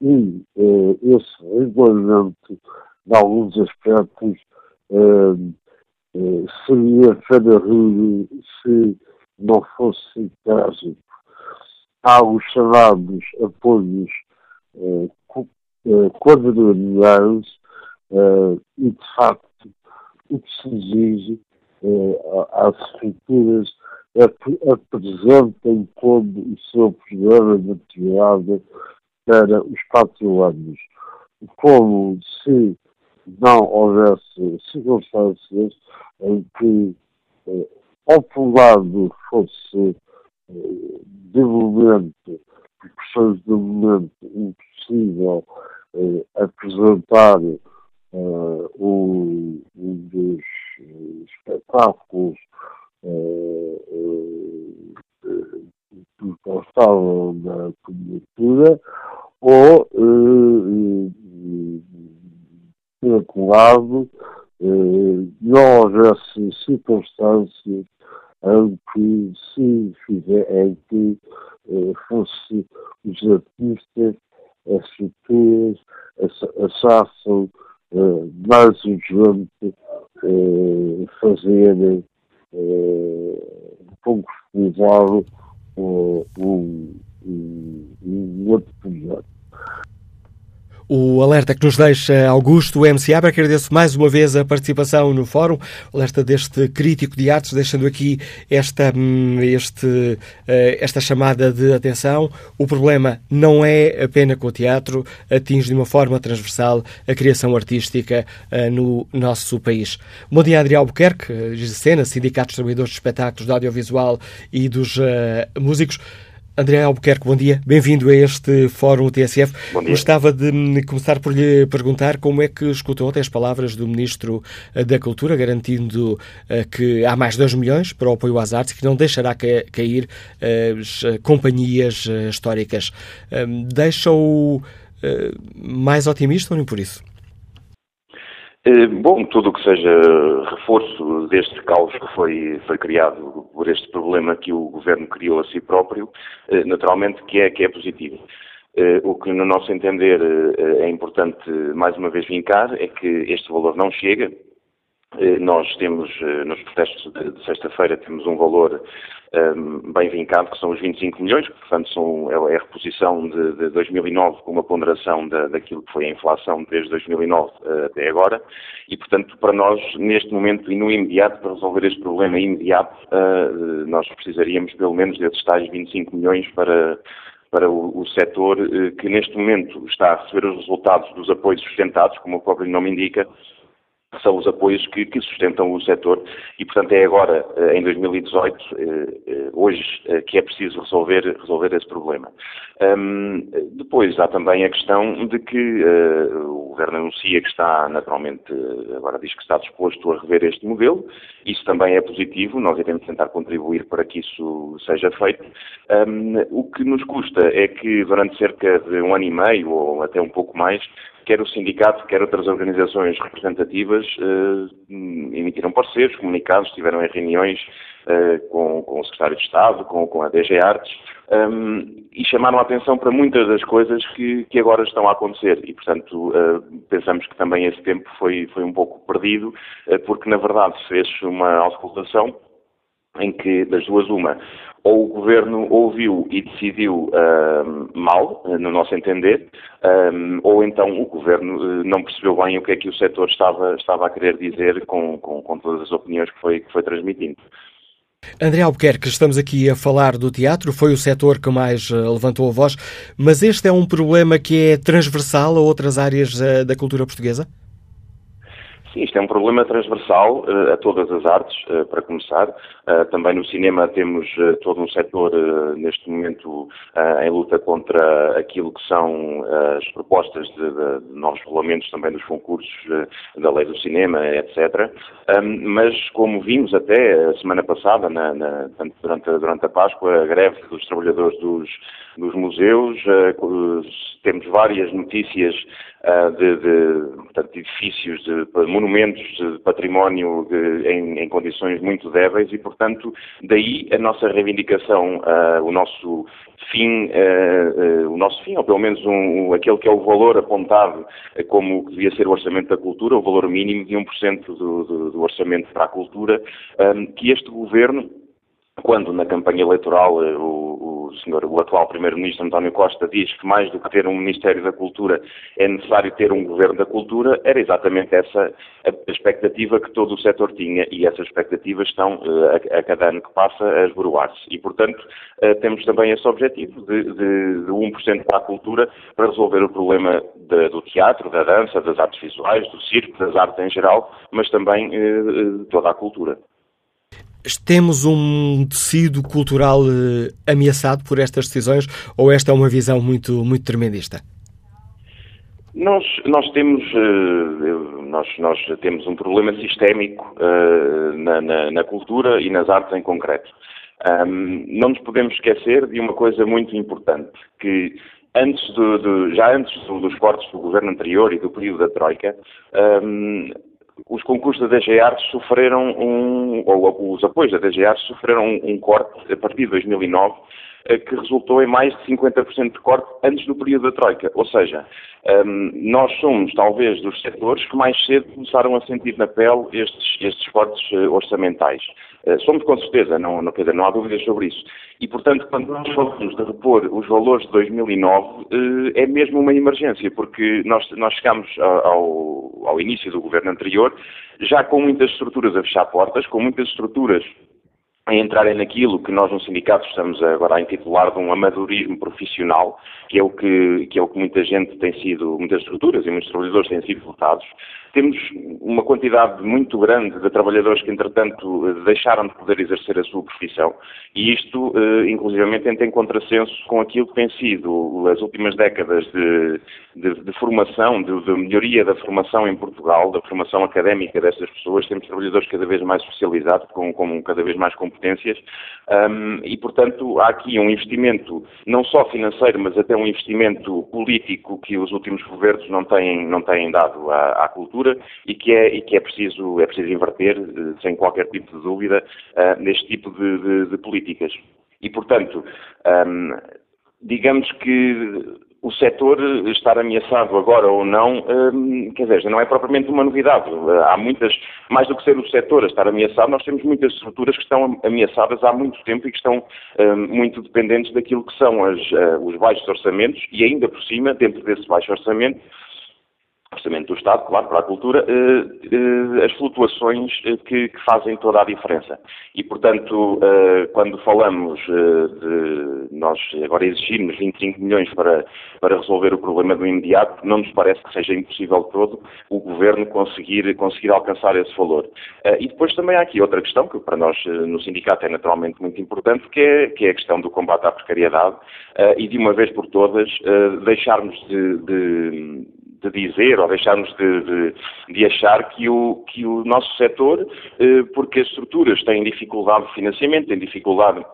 E eh, esse regulamento, em alguns aspectos, eh, eh, seria ruim se não fosse trágico. Há os chamados apoios eh, quadrilhares eh, e, de facto, o que se exige eh, às estruturas é apresentem como o seu programa de atividade para os quatro anos. Como se não houvesse circunstâncias em que, eh, ao lado, fosse eh, de momento, por questões de momento, impossível eh, apresentar uh, um, dos espetáculos uh, uh, que constavam da cobertura ou, por outro lado, não houvesse circunstâncias em que se fizer, em que fosse os artistas, as estruturas, achassem uh, mais urgente uh, fazerem uh, concretizar uh, um, um, um outro projeto. O alerta que nos deixa Augusto MCA, agradeço mais uma vez a participação no fórum, alerta deste crítico de artes, deixando aqui esta, hum, este, eh, esta chamada de atenção. O problema não é apenas com o teatro, atinge de uma forma transversal a criação artística eh, no nosso país. Bom dia, Adriano Albuquerque, Gisena, Sindicato dos Trabalhadores de Espetáculos, do Audiovisual e dos Músicos. André Albuquerque, bom dia. Bem-vindo a este Fórum TSF. Gostava de começar por lhe perguntar como é que escutou até as palavras do Ministro eh, da Cultura, garantindo eh, que há mais 2 milhões para o apoio às artes e que não deixará cair eh, as companhias históricas. Deixa-o mais otimista ou nem por isso? Eh, bom, tudo o que seja reforço deste caos que foi, foi criado por este problema que o Governo criou a si próprio, eh, naturalmente que é, que é positivo. Eh, o que, no nosso entender, é importante mais uma vez vincar é que este valor não chega. Nós temos, nos protestos de sexta-feira, temos um valor um, bem vincado, que são os 25 milhões, que, portanto, são, é, é a reposição de, de 2009 com uma ponderação da, daquilo que foi a inflação desde 2009 uh, até agora. E, portanto, para nós, neste momento e no imediato, para resolver este problema imediato, uh, nós precisaríamos pelo menos desses tais 25 milhões para para o, o setor uh, que neste momento está a receber os resultados dos apoios sustentados, como o próprio nome indica, são os apoios que, que, sustentam o setor e, portanto, é agora, eh, em 2018, eh, eh, hoje, que é preciso resolver, resolver esse problema. Um, depois há também a questão de que uh, o Governo anuncia que está, naturalmente, agora diz que está disposto a rever este modelo. Isso também é positivo, nós iremos tentar contribuir para que isso seja feito. Um, o que nos custa é que durante cerca de um ano e meio, ou até um pouco mais, quer o sindicato, quer outras organizações representativas uh, emitiram parceiros, comunicados, estiveram em reuniões uh, com, com, o Secretário de Estado, com, com a DG Artes, um, ehm, e chamaram a atenção para muitas das coisas que, que agora estão a acontecer. E, portanto, uh, pensamos que também esse tempo foi, foi um pouco perdido, porque, na verdade, fez uma auscultação em que, das duas, uma, ou o governo ouviu e decidiu uh, mal, no nosso entender, um, ou então o governo uh, não percebeu bem o que é que o setor estava, estava a querer dizer com, com, com todas as opiniões que foi, que foi transmitindo. André Albuquerque, estamos aqui a falar do teatro, foi o setor que mais levantou a voz, mas este é um problema que é transversal a outras áreas da cultura portuguesa? Sim, isto é um problema transversal uh, a todas as artes, uh, para começar. Uh, também no cinema temos todo um setor neste momento em luta contra aquilo que são as propostas de, de, de, novos regulamentos também dos concursos da lei do cinema, etc. Um, mas como vimos até a semana passada, na, na, durante, durante a Páscoa, a greve dos trabalhadores dos, dos museus, temos várias notícias de, de portanto, edifícios, de monumentos de património de, em, em, condições muito débeis e, portanto, daí a nossa reivindicação, uh, o nosso fim, o nosso fim, ou pelo menos um, aquele que é o valor apontado como devia ser o orçamento da cultura, o valor mínimo de 1% do, do, do orçamento para a cultura, que este governo quando na campanha eleitoral o, o, senhor, o atual primeiro-ministro António Costa diz que mais do que ter um Ministério da Cultura é necessário ter um Governo da Cultura, era exatamente essa a expectativa que todo o setor tinha e essas expectativas estão eh, a, a cada ano que passa a esboroar-se. E, portanto, eh, temos também esse objetivo de, de, de 1% para a cultura para resolver o problema de, do teatro, da dança, das artes visuais, do circo, das artes em geral, mas também de eh, toda a cultura. Temos um tecido cultural eh, ameaçado por estas decisões ou esta é uma visão muito, muito tremendista? Nós, nós, temos, eh, nós, nós temos um problema sistémico eh, na, na, na, cultura e nas artes em concreto. Um, não nos podemos esquecer de uma coisa muito importante, que antes do, do, já antes dos cortes do governo anterior e do período da Troika, um, os concursos da DG sofreram um, ou os apoios da DG sofreram um, corte a partir de 2009 eh, que resultou em mais de 50% de corte antes do período da Troika. Ou seja, um, nós somos talvez dos setores que mais cedo começaram a sentir na pele estes, estes cortes uh, orçamentais. Uh, somos com certeza, não, não, não há dúvidas sobre isso. E, portanto, quando nós falamos de repor os valores de 2009, uh, é mesmo uma emergência, porque nós, nós chegamos ao, ao início do governo anterior já com muitas estruturas a fechar portas, com muitas estruturas a entrarem naquilo que nós no sindicato estamos agora a intitular de um amadorismo profissional, que é o que, que, é o que muita gente tem sido, muitas estruturas e muitos trabalhadores têm sido votados, temos uma quantidade muito grande de trabalhadores que, entretanto, deixaram de poder exercer a sua profissão. E isto, eh, inclusivamente, entra em contrassenso com aquilo que tem sido as últimas décadas de, de, de formação, de, de, melhoria da formação em Portugal, da formação académica destas pessoas. Temos trabalhadores cada vez mais especializados, com, com cada vez mais competências. Um, e, portanto, há aqui um investimento, não só financeiro, mas até um investimento político que os últimos governos não têm, não têm dado à, à cultura e que é, e que é, preciso, é preciso inverter, eh, sem qualquer tipo de dúvida, uh, neste tipo de, de, de, políticas. E, portanto, um, digamos que o setor estar ameaçado agora ou não, um, quer dizer, não é propriamente uma novidade. Há muitas, mais do que ser o setor a estar ameaçado, nós temos muitas estruturas que estão ameaçadas há muito tempo e que estão um, muito dependentes daquilo que são as, os baixos orçamentos e ainda por cima, dentro desse baixo orçamento, orçamento do Estado, claro, para a cultura, eh, eh, as flutuações eh, que, que, fazem toda a diferença. E, portanto, quando falamos de nós agora exigirmos 25 milhões para, para resolver o problema do imediato, não nos parece que seja impossível todo o Governo conseguir, conseguir alcançar esse valor. E depois também há aqui outra questão, que para nós no sindicato é naturalmente muito importante, que é, que é a questão do combate à precariedade e, de uma vez por todas, deixarmos de, de de dizer ou deixarmos de, de, de, achar que o, que o nosso setor, eh, porque as estruturas têm dificuldade de financiamento, têm dificuldade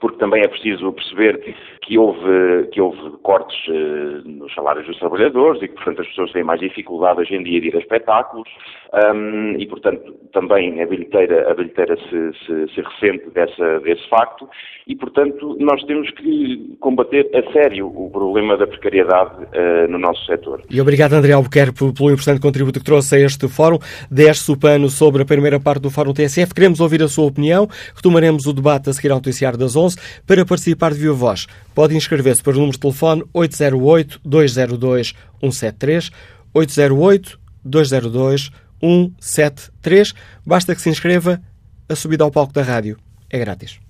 porque também é preciso perceber que houve, que houve cortes eh, nos salários dos trabalhadores e que, portanto, as pessoas têm mais dificuldade hoje em dia de ir a espetáculos um, e, portanto, também a bilheteira, a bilheteira se, se, se, ressente dessa, desse facto e, portanto, nós temos que combater a sério o problema da precariedade uh, no nosso setor. E obrigado, André Albuquerque, pelo importante contributo que trouxe a este fórum. Desce o pano sobre a primeira parte do Fórum TSF. Queremos ouvir a sua opinião. Retomaremos o debate a seguir ao noticiário das 11. Para participar de viva voz, pode inscrever-se para o número de telefone 808-202-173, 808-202-173. Basta que se inscreva. A subida ao palco da rádio é grátis.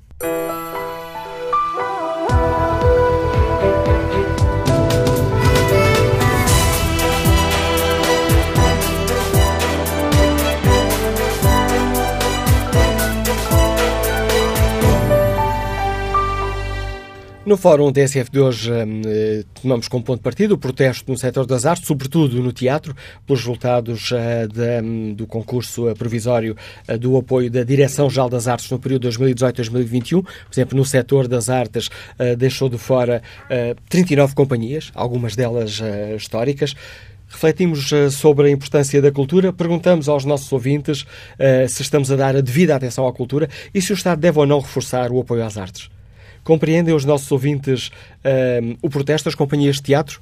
No Fórum TSF de hoje eh, tomamos como ponto de partida o protesto no setor das artes, sobretudo no teatro, pelos resultados eh, de, do concurso eh, provisório do apoio da Direção-Geral das Artes no período 2018-2021. Por exemplo, no setor das artes deixou de fora 39 eh, companhias, algumas delas históricas. Refletimos sobre a importância da cultura, perguntamos aos nossos ouvintes se estamos a dar a devida atenção à cultura e se o Estado deve ou não reforçar o apoio às artes. Compreendem os nossos ouvintes uh, o protesto das companhias de teatro?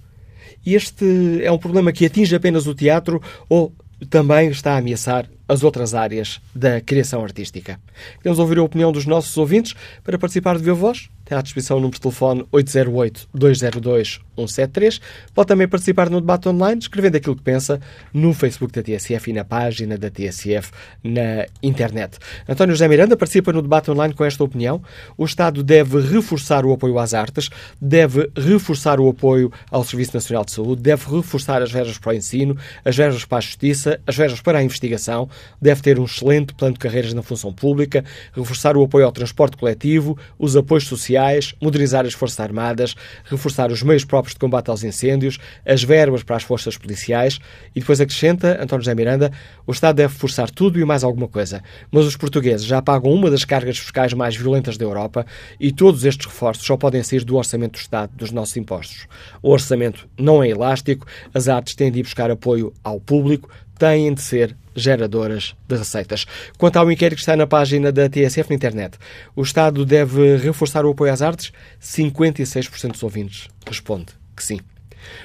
Este é um problema que atinge apenas o teatro ou também está a ameaçar as outras áreas da criação artística? Queremos ouvir a opinião dos nossos ouvintes. Para participar de Viva Voz, tem à disposição o número de telefone 808-202-173. Pode também participar no debate online, escrevendo aquilo que pensa no Facebook da TSF e na página da TSF na internet. António José Miranda participa no debate online com esta opinião. O Estado deve reforçar o apoio às artes, deve reforçar o apoio ao Serviço Nacional de Saúde, deve reforçar as verbas para o ensino, as verbas para a justiça, as verbas para a investigação, deve ter um excelente plano de carreiras na função pública, reforçar o apoio ao transporte coletivo, os apoios sociais, modernizar as Forças Armadas, reforçar os meios próprios de combate aos incêndios, as verbas para as forças policiais e depois acrescenta António José Miranda, o Estado deve forçar tudo e mais alguma coisa. Mas os portugueses já pagam uma das cargas fiscais mais violentas da Europa e todos estes reforços só podem sair do orçamento do Estado, dos nossos impostos. O orçamento não é elástico, as artes têm de ir buscar apoio ao público, têm de ser geradoras de receitas. Quanto ao inquérito que está na página da TSF na internet, o Estado deve reforçar o apoio às artes? 56% dos ouvintes responde que sim.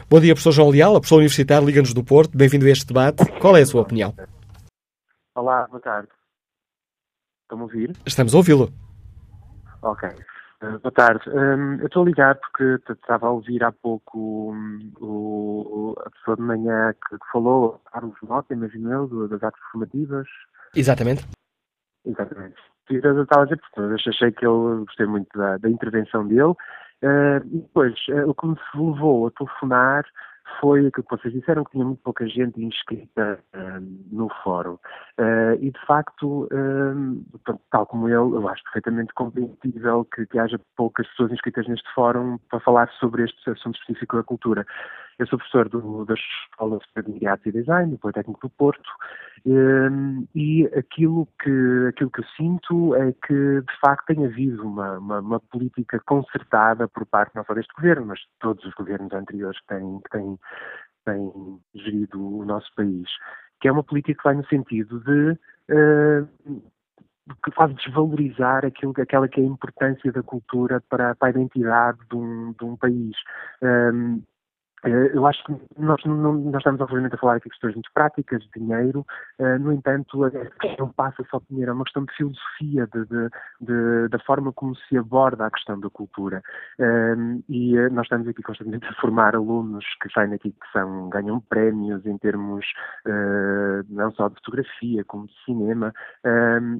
Bom dia, professor João Leal, a professor universitário Liga-nos do Porto. Bem-vindo a este debate. Qual é a sua opinião? Olá, boa tarde. Estão a ouvir? Estamos a ouvi-lo. Ok. Uh, boa tarde. Um, eu estou a ligar porque estava a ouvir há pouco um, o, a pessoa de manhã que, que falou, Carlos Mota, imagino eu, das artes formativas. Exatamente. Exatamente. Eu estava a dizer, porque achei que eu gostei muito da, da intervenção dele. Uh, e depois, uh, o que me levou a telefonar foi aquilo que vocês disseram, que tinha muito pouca gente inscrita uh, no fórum. Uh, e, de facto, uh, tal como ele, eu acho perfeitamente compreensível que, que, haja poucas pessoas inscritas neste fórum para falar sobre este assunto específico da cultura. Eu sou professor do, da Escola de Arte e Design, do Politécnico do Porto, um, e aquilo que, aquilo que eu sinto é que, de facto, tem havido uma, uma, uma, política concertada por parte não só deste governo, mas de todos os governos anteriores que têm, que têm, têm gerido o nosso país, que é uma política que vai no sentido de. Uh, que faz desvalorizar aquilo, aquela que é a importância da cultura para, para a identidade de um, de um país. Um, eh, eu acho que nós, não, nós estamos obviamente a falar aqui de questões muito práticas, de dinheiro, uh, no entanto, a questão passa só de dinheiro, é uma questão de filosofia, de, de, de, da forma como se aborda a questão da cultura. Uh, e uh, nós estamos aqui constantemente a formar alunos que saem aqui que são, ganham prémios em termos não só de fotografia, como de cinema,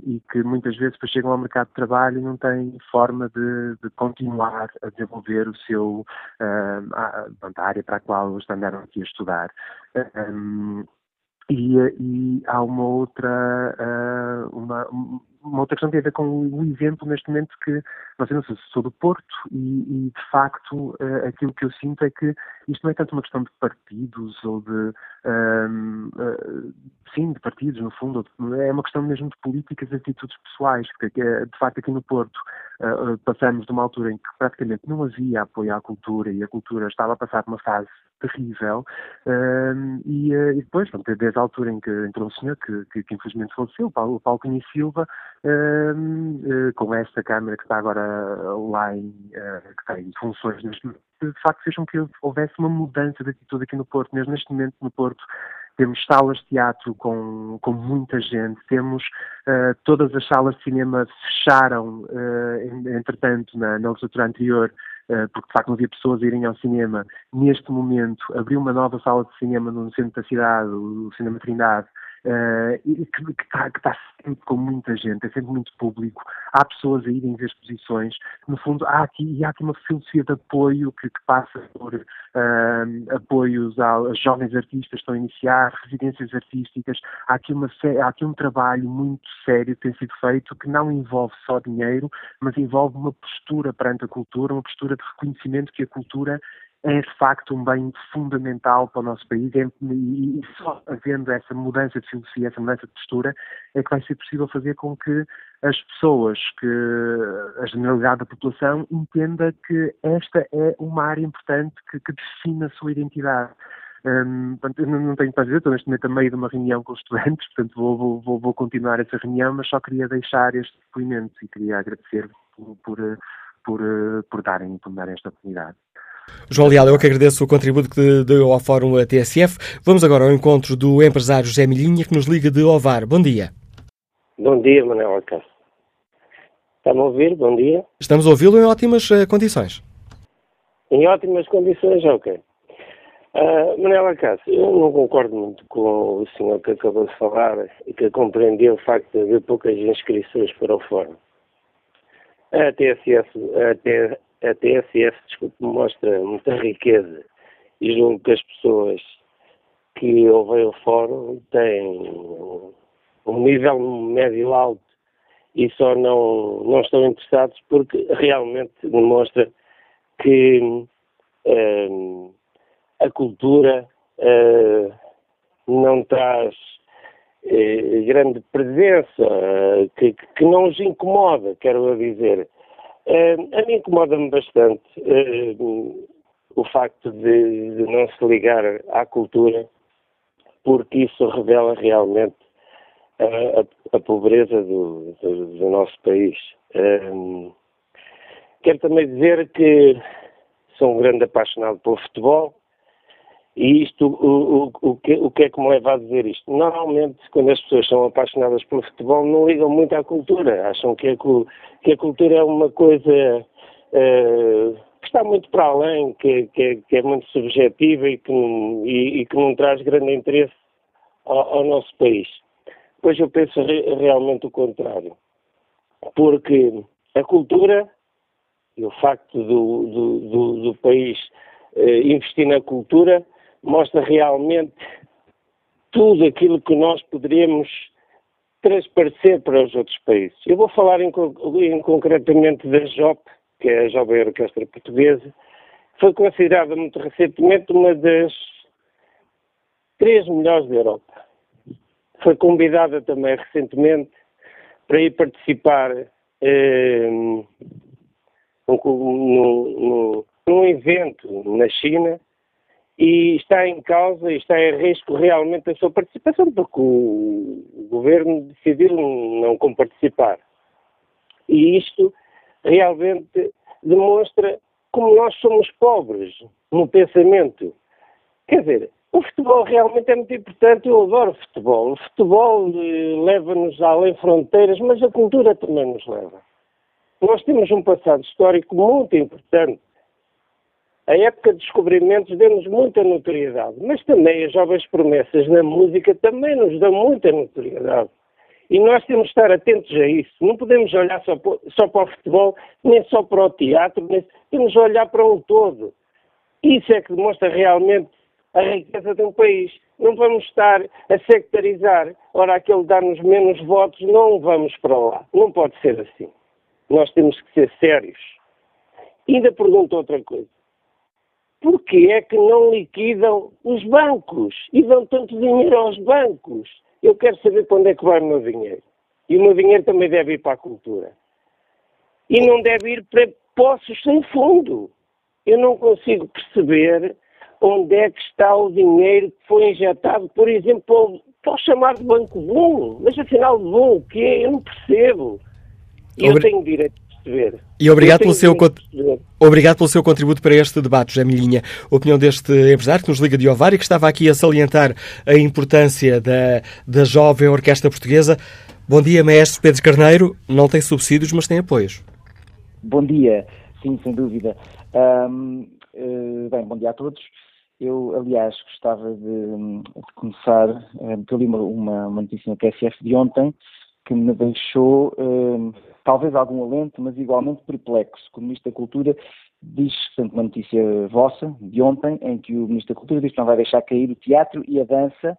e que muitas vezes depois chegam ao mercado de trabalho e não têm forma de, continuar a desenvolver o seu, a, a área para a qual andaram aqui a estudar. Um, e, e, há uma outra, uh, uma, uma outra questão que tem a ver com o exemplo neste momento que, não sei, sou do Porto e, e de facto uh, aquilo que eu sinto é que isto não é tanto uma questão de partidos ou de, um, uh, sim, de partidos no fundo, é uma questão mesmo de políticas e atitudes pessoais, porque de facto aqui no Porto uh, passamos de uma altura em que praticamente não havia apoio à cultura e a cultura estava a passar por uma fase terrível uh, e, uh, e, depois, pronto, desde a altura em que entrou um senhor que, que, que infelizmente faleceu, o Paulo, Paulo Cunha Silva, com esta Câmara que está agora lá em, que tem funções neste momento, de facto fez com que houvesse uma mudança de atitude aqui no Porto, mesmo neste momento no Porto temos salas de teatro com, com muita gente, temos uh, todas as salas de cinema fecharam, uh, entretanto, na, na legislatura anterior, uh, porque de facto não havia pessoas a irem ao cinema. Neste momento, abriu uma nova sala de cinema no centro da cidade, o Cinema Trindade, uh, que está tá sempre com muita gente, é sempre muito público, há pessoas a irem ver exposições, no fundo há aqui, há aqui uma filosofia de apoio que, que passa por uh, apoios aos jovens artistas que estão a iniciar, residências artísticas, há aqui, uma, há aqui um trabalho muito sério que tem sido feito que não envolve só dinheiro, mas envolve uma postura perante a cultura, uma postura de reconhecimento que a cultura é de facto um bem fundamental para o nosso país e, só havendo essa mudança de filosofia, essa mudança de postura, é que vai ser possível fazer com que as pessoas, que a generalidade da população entenda que esta é uma área importante que, que define a sua identidade. Um, portanto, eu não tenho para dizer, estou neste momento a meio de uma reunião com os estudantes, portanto vou, vou, vou continuar essa reunião, mas só queria deixar este depoimento e queria agradecer por, por, por, por, darem, por darem esta oportunidade. João Leal, eu que agradeço o contributo que deu ao Fórum TSF. Vamos agora ao encontro do empresário José Milhinha, que nos liga de Ovar. Bom dia. Bom dia, Manuel Acácio. Está-me a ouvir? Bom dia. Estamos a ouvi-lo em ótimas uh, condições. Em ótimas condições, ok. Uh, Manuel Acácio, eu não concordo muito com o senhor que acabou de falar e que compreendeu o facto de haver poucas inscrições para o fórum. A TSF, a, a TSF, desculpe, mostra muita riqueza e julgo que as pessoas que ouvem o fórum têm um nível médio alto e só não, não estão interessados porque realmente demonstra que uh, a cultura uh, não traz uh, grande presença, que, que não os incomoda, quero dizer. A mim incomoda-me bastante o facto de, de, não se ligar à cultura, porque isso revela realmente a, a, a pobreza do, do, do, nosso país. Quero também dizer que sou um grande apaixonado pelo futebol, e isto, o, o, o, que, o que é que me leva a dizer isto? Normalmente, quando as pessoas são apaixonadas pelo futebol, não ligam muito à cultura. Acham que a, que a cultura é uma coisa uh, que está muito para além, que, que, que é muito subjetiva e que, e, e que não traz grande interesse ao, ao, nosso país. Pois eu penso re, realmente o contrário. Porque a cultura e o facto do, do, do, do país uh, investir na cultura mostra realmente tudo aquilo que nós poderíamos transparecer para os outros países. Eu vou falar em, em, concretamente da JOP, que é a Jovem Orquestra Portuguesa, foi considerada muito recentemente uma das três melhores da Europa. Foi convidada também recentemente para ir participar eh, num, evento na China e está em causa e está em risco realmente a sua participação, porque o, governo decidiu não comparticipar. E isto realmente demonstra como nós somos pobres no pensamento. Quer dizer, o futebol realmente é muito importante, eu adoro futebol. O futebol eh, leva-nos além fronteiras, mas a cultura também nos leva. Nós temos um passado histórico muito importante a época de descobrimentos deu-nos muita notoriedade, mas também as jovens promessas na música também nos dão muita notoriedade. E nós temos de estar atentos a isso. Não podemos olhar só, só para o futebol, nem só para o teatro, nem, temos de olhar para um todo. Isso é que demonstra realmente a riqueza de um país. Não vamos estar a sectarizar. Ora, aquele dá-nos menos votos, não vamos para lá. Não pode ser assim. Nós temos que ser sérios. Ainda pergunto outra coisa porquê é que não liquidam os bancos e dão tanto dinheiro aos bancos? Eu quero saber para onde é que vai o meu dinheiro. E o meu dinheiro também deve ir para a cultura. E não deve ir para poços sem fundo. Eu não consigo perceber onde é que está o dinheiro que foi injetado, por exemplo, para o chamado Banco Bom. Mas afinal, bom o quê? Eu não percebo. Eu tenho direito perceber. E obrigado pelo, seu, obrigado pelo seu contributo para este debate, José Milhinha. A opinião deste empresário que nos liga de Ovar e que estava aqui a salientar a importância da, da jovem orquestra portuguesa. Bom dia, maestro Pedro Carneiro. Não tem subsídios, mas tem apoios. Bom dia, sim, sem dúvida. Um, uh, bem, bom dia a todos. Eu, aliás, gostava de, de começar, porque eu li uma, uma, notícia na TSF de ontem que me deixou talvez algum alento, mas igualmente perplexo. O Ministro da Cultura diz, portanto, uma notícia vossa, de ontem, em que o Ministro da Cultura diz que não vai deixar cair o teatro e a dança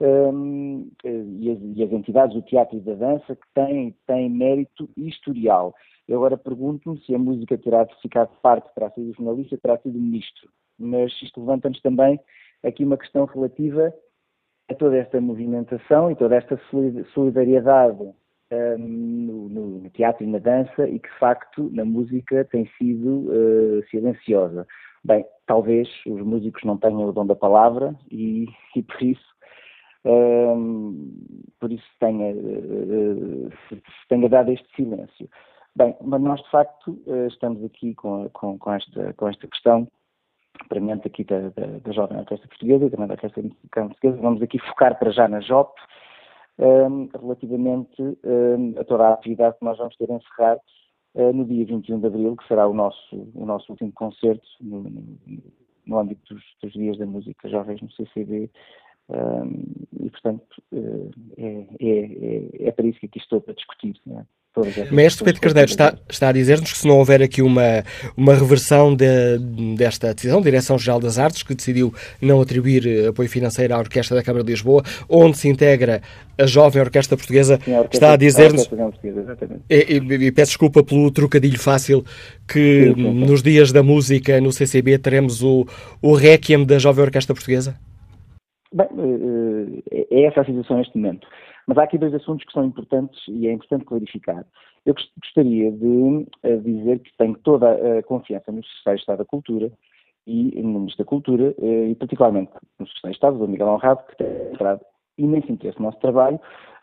um, e, as, e, as, entidades do teatro e da dança que têm, têm mérito historial. Eu agora pergunto-me se a música terá de ficar de parte, terá sido o jornalista, terá sido o ministro. Mas isto levanta-nos também aqui uma questão relativa a toda esta movimentação e toda esta solidariedade no, no, teatro e na dança e que, de facto, na música tem sido uh, silenciosa. Bem, talvez os músicos não tenham o dom da palavra e, e por isso um, por isso tenha, uh, tenha dado este silêncio. Bem, mas nós de facto uh, estamos aqui com, com, com, esta, com esta questão premente aqui da, da, da Jovem Orquestra Portuguesa e também da Orquestra Portuguesa. Vamos aqui focar para já na JOP, um, relativamente um, a toda a atividade que nós vamos ter a encerrar uh, no dia 21 de Abril, que será o nosso, o nosso último concerto no, no, âmbito dos, dos, Dias da Música Jovens no CCB. Um, e, portanto, uh, é, é, é, é, para isso que aqui estou para discutir. Né? Mestre Pedro Carneiro está, está a dizer-nos que se não houver aqui uma, uma reversão de, desta decisão, Direção-Geral das Artes, que decidiu não atribuir apoio financeiro à Orquestra da Câmara de Lisboa, onde se integra a jovem Orquestra Portuguesa, Sim, a orquestra, está a dizer-nos. E, e, e, peço desculpa pelo trocadilho fácil, que sim, sim, sim. nos dias da música no CCB teremos o, o Requiem da jovem Orquestra Portuguesa? Bem, eh, é essa a situação neste momento. Mas há aqui dois assuntos que são importantes e é importante clarificar. Eu gostaria de eh, dizer que tenho toda a confiança no Secretário de Estado da Cultura e no Ministro da Cultura, eh, e particularmente no Secretário de Estado, o Miguel Honrado, que tem mostrado imenso interesse no nosso trabalho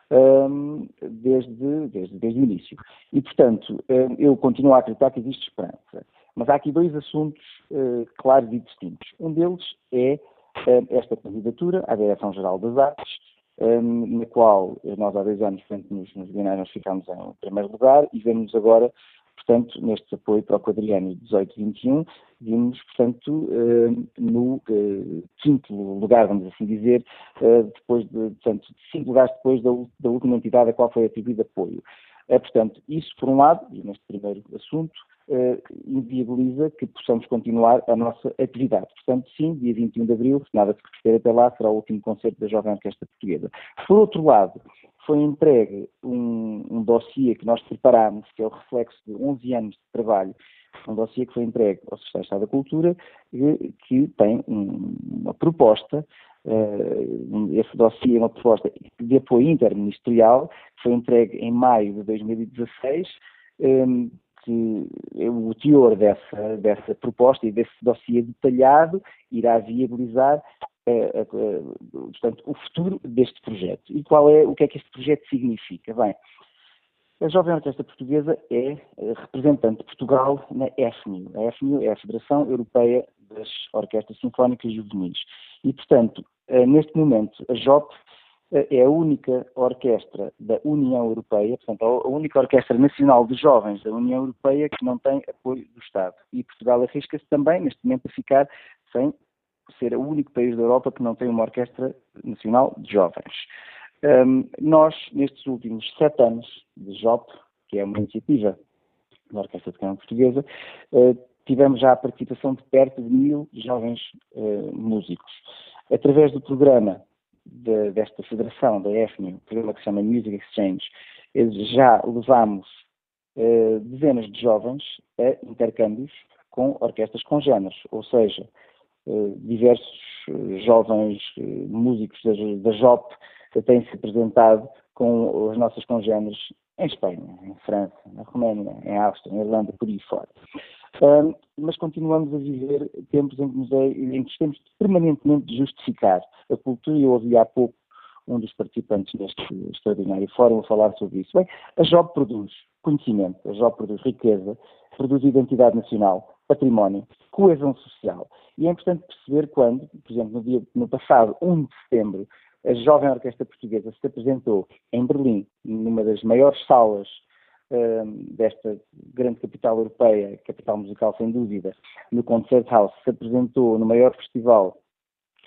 ehm, desde, desde, desde o início. E, portanto, um, eu continuo a acreditar que existe esperança. Mas há aqui dois assuntos uh, claros e distintos. Um deles é uh, esta candidatura à Direção-Geral das Artes, um, na qual nós há dois anos, portanto, nos, nos bienais ficámos em primeiro lugar e vemos agora, portanto, neste apoio para o quadriênio 18-21, vimos, portanto, uh, no uh, quinto lugar, vamos assim dizer, uh, depois de, portanto, cinco lugares depois da, da, última entidade a qual foi atribuído apoio. portanto, isso por um lado, e neste primeiro assunto, uh, inviabiliza que possamos continuar a nossa atividade. Portanto, sim, dia 21 de abril, se nada se repetir até lá, será o último concerto da Jovem Orquestra Portuguesa. Por outro lado, foi entregue um, um dossiê que nós preparámos, que é o reflexo de 11 anos de trabalho, um dossiê que foi entregue ao Secretário de Estado da Cultura, que, que tem um, uma proposta Uh, esse dossiê é uma proposta de apoio interministerial, foi entregue em maio de 2016, um, que o teor dessa, dessa proposta e desse dossiê detalhado irá viabilizar uh, uh, portanto, o futuro deste projeto. E qual é, o que é que este projeto significa? Bem, a Jovem Orquestra Portuguesa é representante de Portugal na FNU. A FNU é a Federação Europeia das Orquestras Sinfónicas Juvenis. E, portanto, neste momento, a JOP é a única orquestra da União Europeia, portanto, a única orquestra nacional de jovens da União Europeia que não tem apoio do Estado. E Portugal arrisca-se também, neste momento, a ficar sem ser o único país da Europa que não tem uma orquestra nacional de jovens. Um, nós, nestes últimos sete anos de JOP, que é uma iniciativa da Orquestra de Câmara Portuguesa, uh, tivemos já a participação de perto de mil jovens uh, músicos. Através do programa de, desta federação, da EFNI, um programa que se chama Music Exchange, já levamos uh, dezenas de jovens a intercâmbios com orquestras congêneres, ou seja, uh, diversos uh, jovens músicos da, da JOP têm-se apresentado com as nossas congêneres em Espanha, em França, na Roménia, em Áustria, em Irlanda, por aí fora. Um, mas continuamos a viver tempos em que, nos é, em que temos permanentemente de justificar a cultura, eu ouvi há pouco um dos participantes deste extraordinário fórum a falar sobre isso. Bem, a JOB produz conhecimento, a JOB produz riqueza, produz identidade nacional, património, coesão social. E é importante perceber quando, por exemplo, no, dia, no passado 1 de setembro, a jovem orquestra portuguesa se apresentou em Berlim, numa das maiores salas desta grande capital europeia, capital musical sem dúvida, no Concert House, se apresentou no maior festival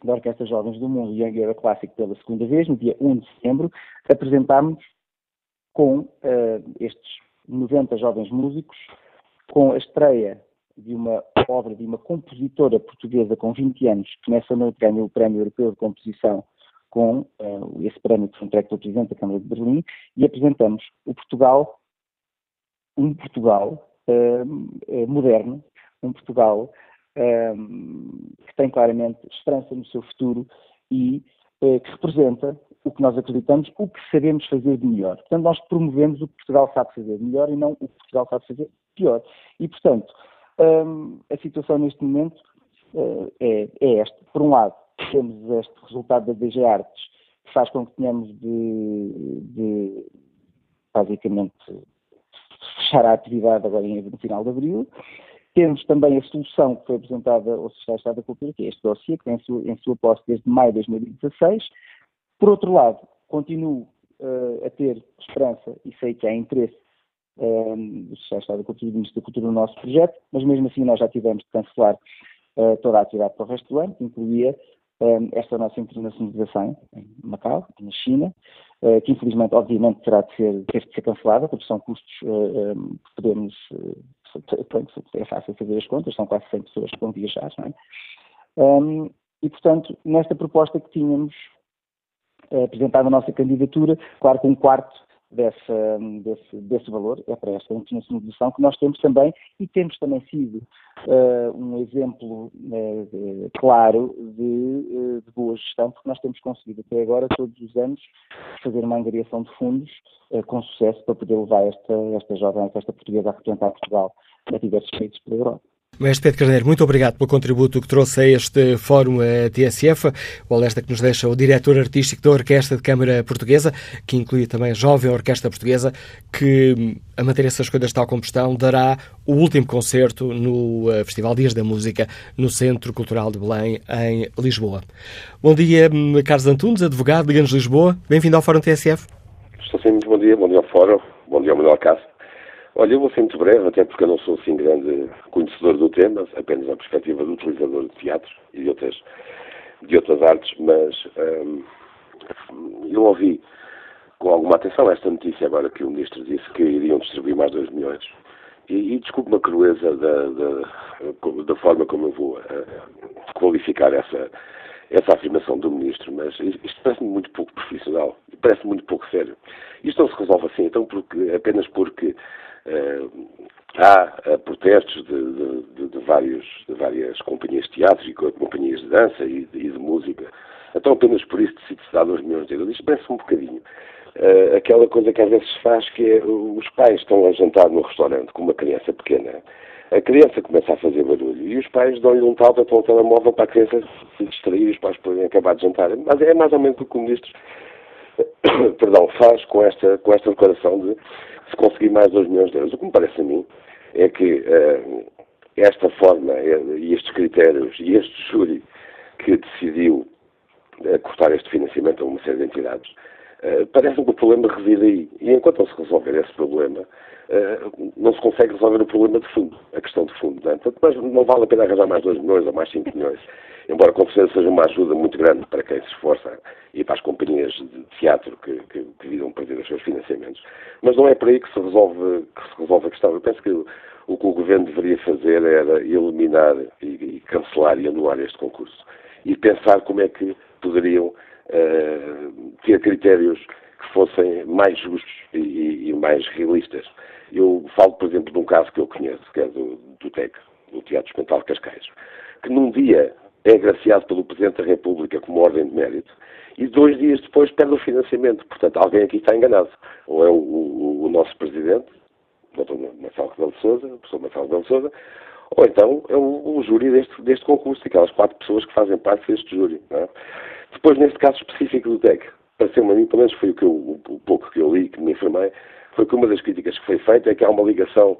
da Orquestra Jovens do Mundo Young Era Classic pela segunda vez, no dia 1 de setembro, apresentámos com uh, estes 90 jovens músicos, com a estreia de uma obra de uma compositora portuguesa com 20 anos, que nessa noite ganhou o Prémio Europeu de Composição com uh, esse prémio que foi entregue pelo Presidente da Câmara de Berlim, e apresentamos o Portugal, um Portugal uh, moderno, um Portugal que tem claramente esperança no seu futuro e que representa o que nós acreditamos, o que sabemos fazer de melhor. Portanto, nós promovemos o que Portugal sabe fazer de melhor e não o que Portugal sabe fazer pior. E, portanto, um, a situação neste momento uh, é, é, esta. Por um lado, temos este resultado da DG Artes, que faz com que tenhamos de, de basicamente, fechar a atividade agora no final de abril. Temos também a solução que foi apresentada ao Secretário Estado da Cultura, que é este dossiê, que tem em sua, em sua posse desde maio de 2016. Por outro lado, continuo uh, a ter esperança e sei que há interesse um, já está da Cultura e do Ministro da Cultura no nosso projeto, mas mesmo assim nós já tivemos de cancelar uh, toda a atividade para o resto do ano, que incluía um, esta nossa internacionalização em Macau, na China, que infelizmente, obviamente, terá de ser, teve de ser cancelada, porque são custos uh, um, que podemos, pronto, é fácil fazer as contas, são quase 100 pessoas que vão viajar, não é? E, portanto, nesta proposta que tínhamos apresentado a nossa candidatura, claro que um quarto dessa, desse, desse valor é para esta internacionalização que nós temos também e temos também sido uh, um exemplo uh, claro de, uh, de, boa gestão, porque nós temos conseguido até agora, todos os anos, fazer uma angariação de fundos com sucesso para poder levar esta, esta jovem, esta portuguesa a representar Portugal a diversos países pela Europa. Mestre Pedro Carneiro, muito obrigado pelo contributo que trouxe a este Fórum TSF, o alerta que nos deixa o diretor artístico da Orquestra de Câmara Portuguesa, que inclui também a jovem Orquestra Portuguesa, que, a manter essas coisas tal como estão, dará o último concerto no eh, Festival Dias da Música, no Centro Cultural de Belém, em Lisboa. Bom dia, Carlos Antunes, advogado, Liga-nos Lisboa. Bem-vindo ao Fórum TSF. Estou sim, muito bom dia, bom dia ao Fórum, bom dia ao Manuel Cássio. Olha, eu vou ser muito breve, até porque eu não sou assim grande conhecedor do tema, apenas a perspectiva do utilizador de teatro e de outras, de outras artes, mas hum, eu ouvi com alguma atenção esta notícia agora que o Ministro disse que iriam distribuir mais 2 milhões. E, e desculpe-me a crueza da, da, da, forma como eu vou uh, qualificar essa, essa afirmação do Ministro, mas isto parece-me muito pouco profissional, parece muito pouco sério. Isto não se resolve assim, então, porque, apenas porque há uh, protestos de, de, de, vários, de várias companhias de teatro e companhias de dança e de, e de música. Então, apenas por isso decide-se dar 2 milhões de euros. Isto parece um bocadinho uh, aquela coisa que às vezes se faz, que é os pais estão a jantar no restaurante com uma criança pequena. A criança começa a fazer barulho e os pais dão-lhe um tal para o telemóvel para a criança se distrair e os pais podem acabar de jantar. Mas é mais ou menos o que o ministro perdão, faz com esta, com esta declaração de se conseguir mais 2 milhões de euros. O que me parece a mim é que uh, esta forma uh, e estes critérios e este júri que decidiu uh, cortar este financiamento a uma série de entidades, parece-me que o problema reside aí. E enquanto não se resolver esse problema, não se consegue resolver o problema de fundo, a questão de fundo. Não é? Portanto, mas não vale a pena arranjar mais 2 milhões ou mais 5 milhões embora com certeza seja uma ajuda muito grande para quem se esforça e para as companhias de teatro que, que, que viram perder os seus financiamentos. Mas não é por aí que se resolve, que se resolve a questão. Eu penso que o que o Governo deveria fazer era eliminar e, e cancelar e anular este concurso e pensar como é que poderiam uh, ter critérios que fossem mais justos e, e, mais realistas. Eu falo, por exemplo, de um caso que eu conheço, que é do, do TEC, do Teatro de Cascais, que num dia é agraciado pelo Presidente da República como ordem de mérito e dois dias depois perde o financiamento. Portanto, alguém aqui está enganado. Ou é o, o, o nosso Presidente, o Dr. Marcelo Rebelo de Sousa, o professor Marcelo Rebelo de Sousa, ou então é o, o júri deste, deste concurso, aquelas quatro pessoas que fazem parte deste júri. É? Depois, neste caso específico do TEC, pareceu-me a mim, pelo menos foi o, que eu, o pouco que eu li, que me informei, foi que uma das críticas que foi feita é que há uma ligação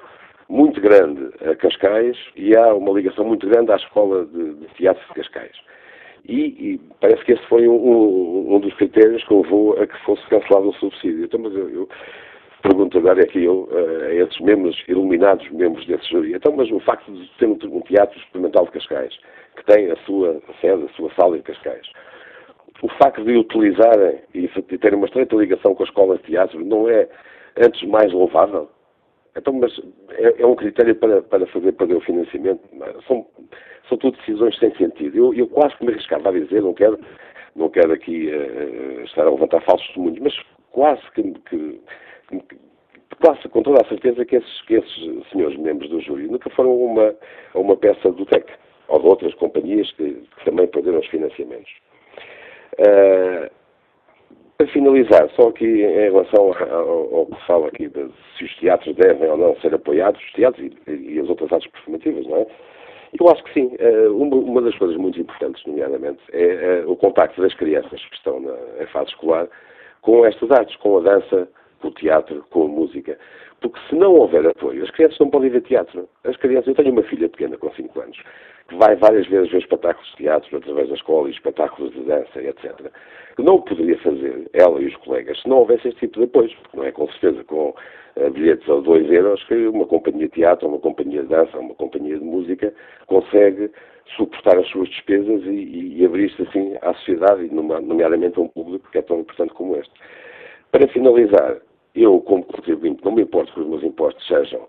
muito grande a Cascais e há uma ligação muito grande à Escola de, de Teatro de Cascais. E, e, parece que esse foi um, um, um, dos critérios que levou a que fosse cancelado o subsídio. Então, mas eu, eu pergunto agora é que eu, a esses membros, iluminados membros desse júri, então, mas o facto de ter um teatro experimental de Cascais, que tem a sua sede, a sua sala em Cascais, o facto de utilizarem e terem uma estreita ligação com a escola de teatro não é, antes, mais louvável? Então, mas é, é um critério para, para fazer perder o financiamento? São, são tudo decisões sem sentido. Eu, eu quase que me arriscava a dizer, não quero, não quero aqui uh, estar a levantar falsos testemunhos, mas quase que, que, que quase com toda a certeza que esses, que esses senhores membros do júri nunca foram uma, uma peça do TEC ou de outras companhias que, que também perderam os financiamentos. Uh, para finalizar, só aqui em relação ao, que fala aqui de se os teatros devem ou não ser apoiados, os teatros e, e as outras artes performativas, não é? Eu acho que sim. Uh, uma, das coisas muito importantes, nomeadamente, é uh, o contacto das crianças que estão na, fase escolar com estas artes, com a dança, com o teatro, com a música. Porque se não houver apoio, as crianças não podem ver teatro. As crianças, eu tenho uma filha pequena com 5 anos, que vai várias vezes ver espetáculos de teatro através da escola e espetáculos de dança, etc. Não o poderia fazer, ela e os colegas, se não houvesse este tipo de apoio. Porque não é com certeza com uh, bilhetes a 2 euros que uma companhia de teatro, uma companhia de dança, uma companhia de música consegue suportar as suas despesas e, e, e abrir-se assim à sociedade, nomeadamente a um público que é tão importante como este. Para finalizar, eu, como contribuinte, não me importo que os meus impostos sejam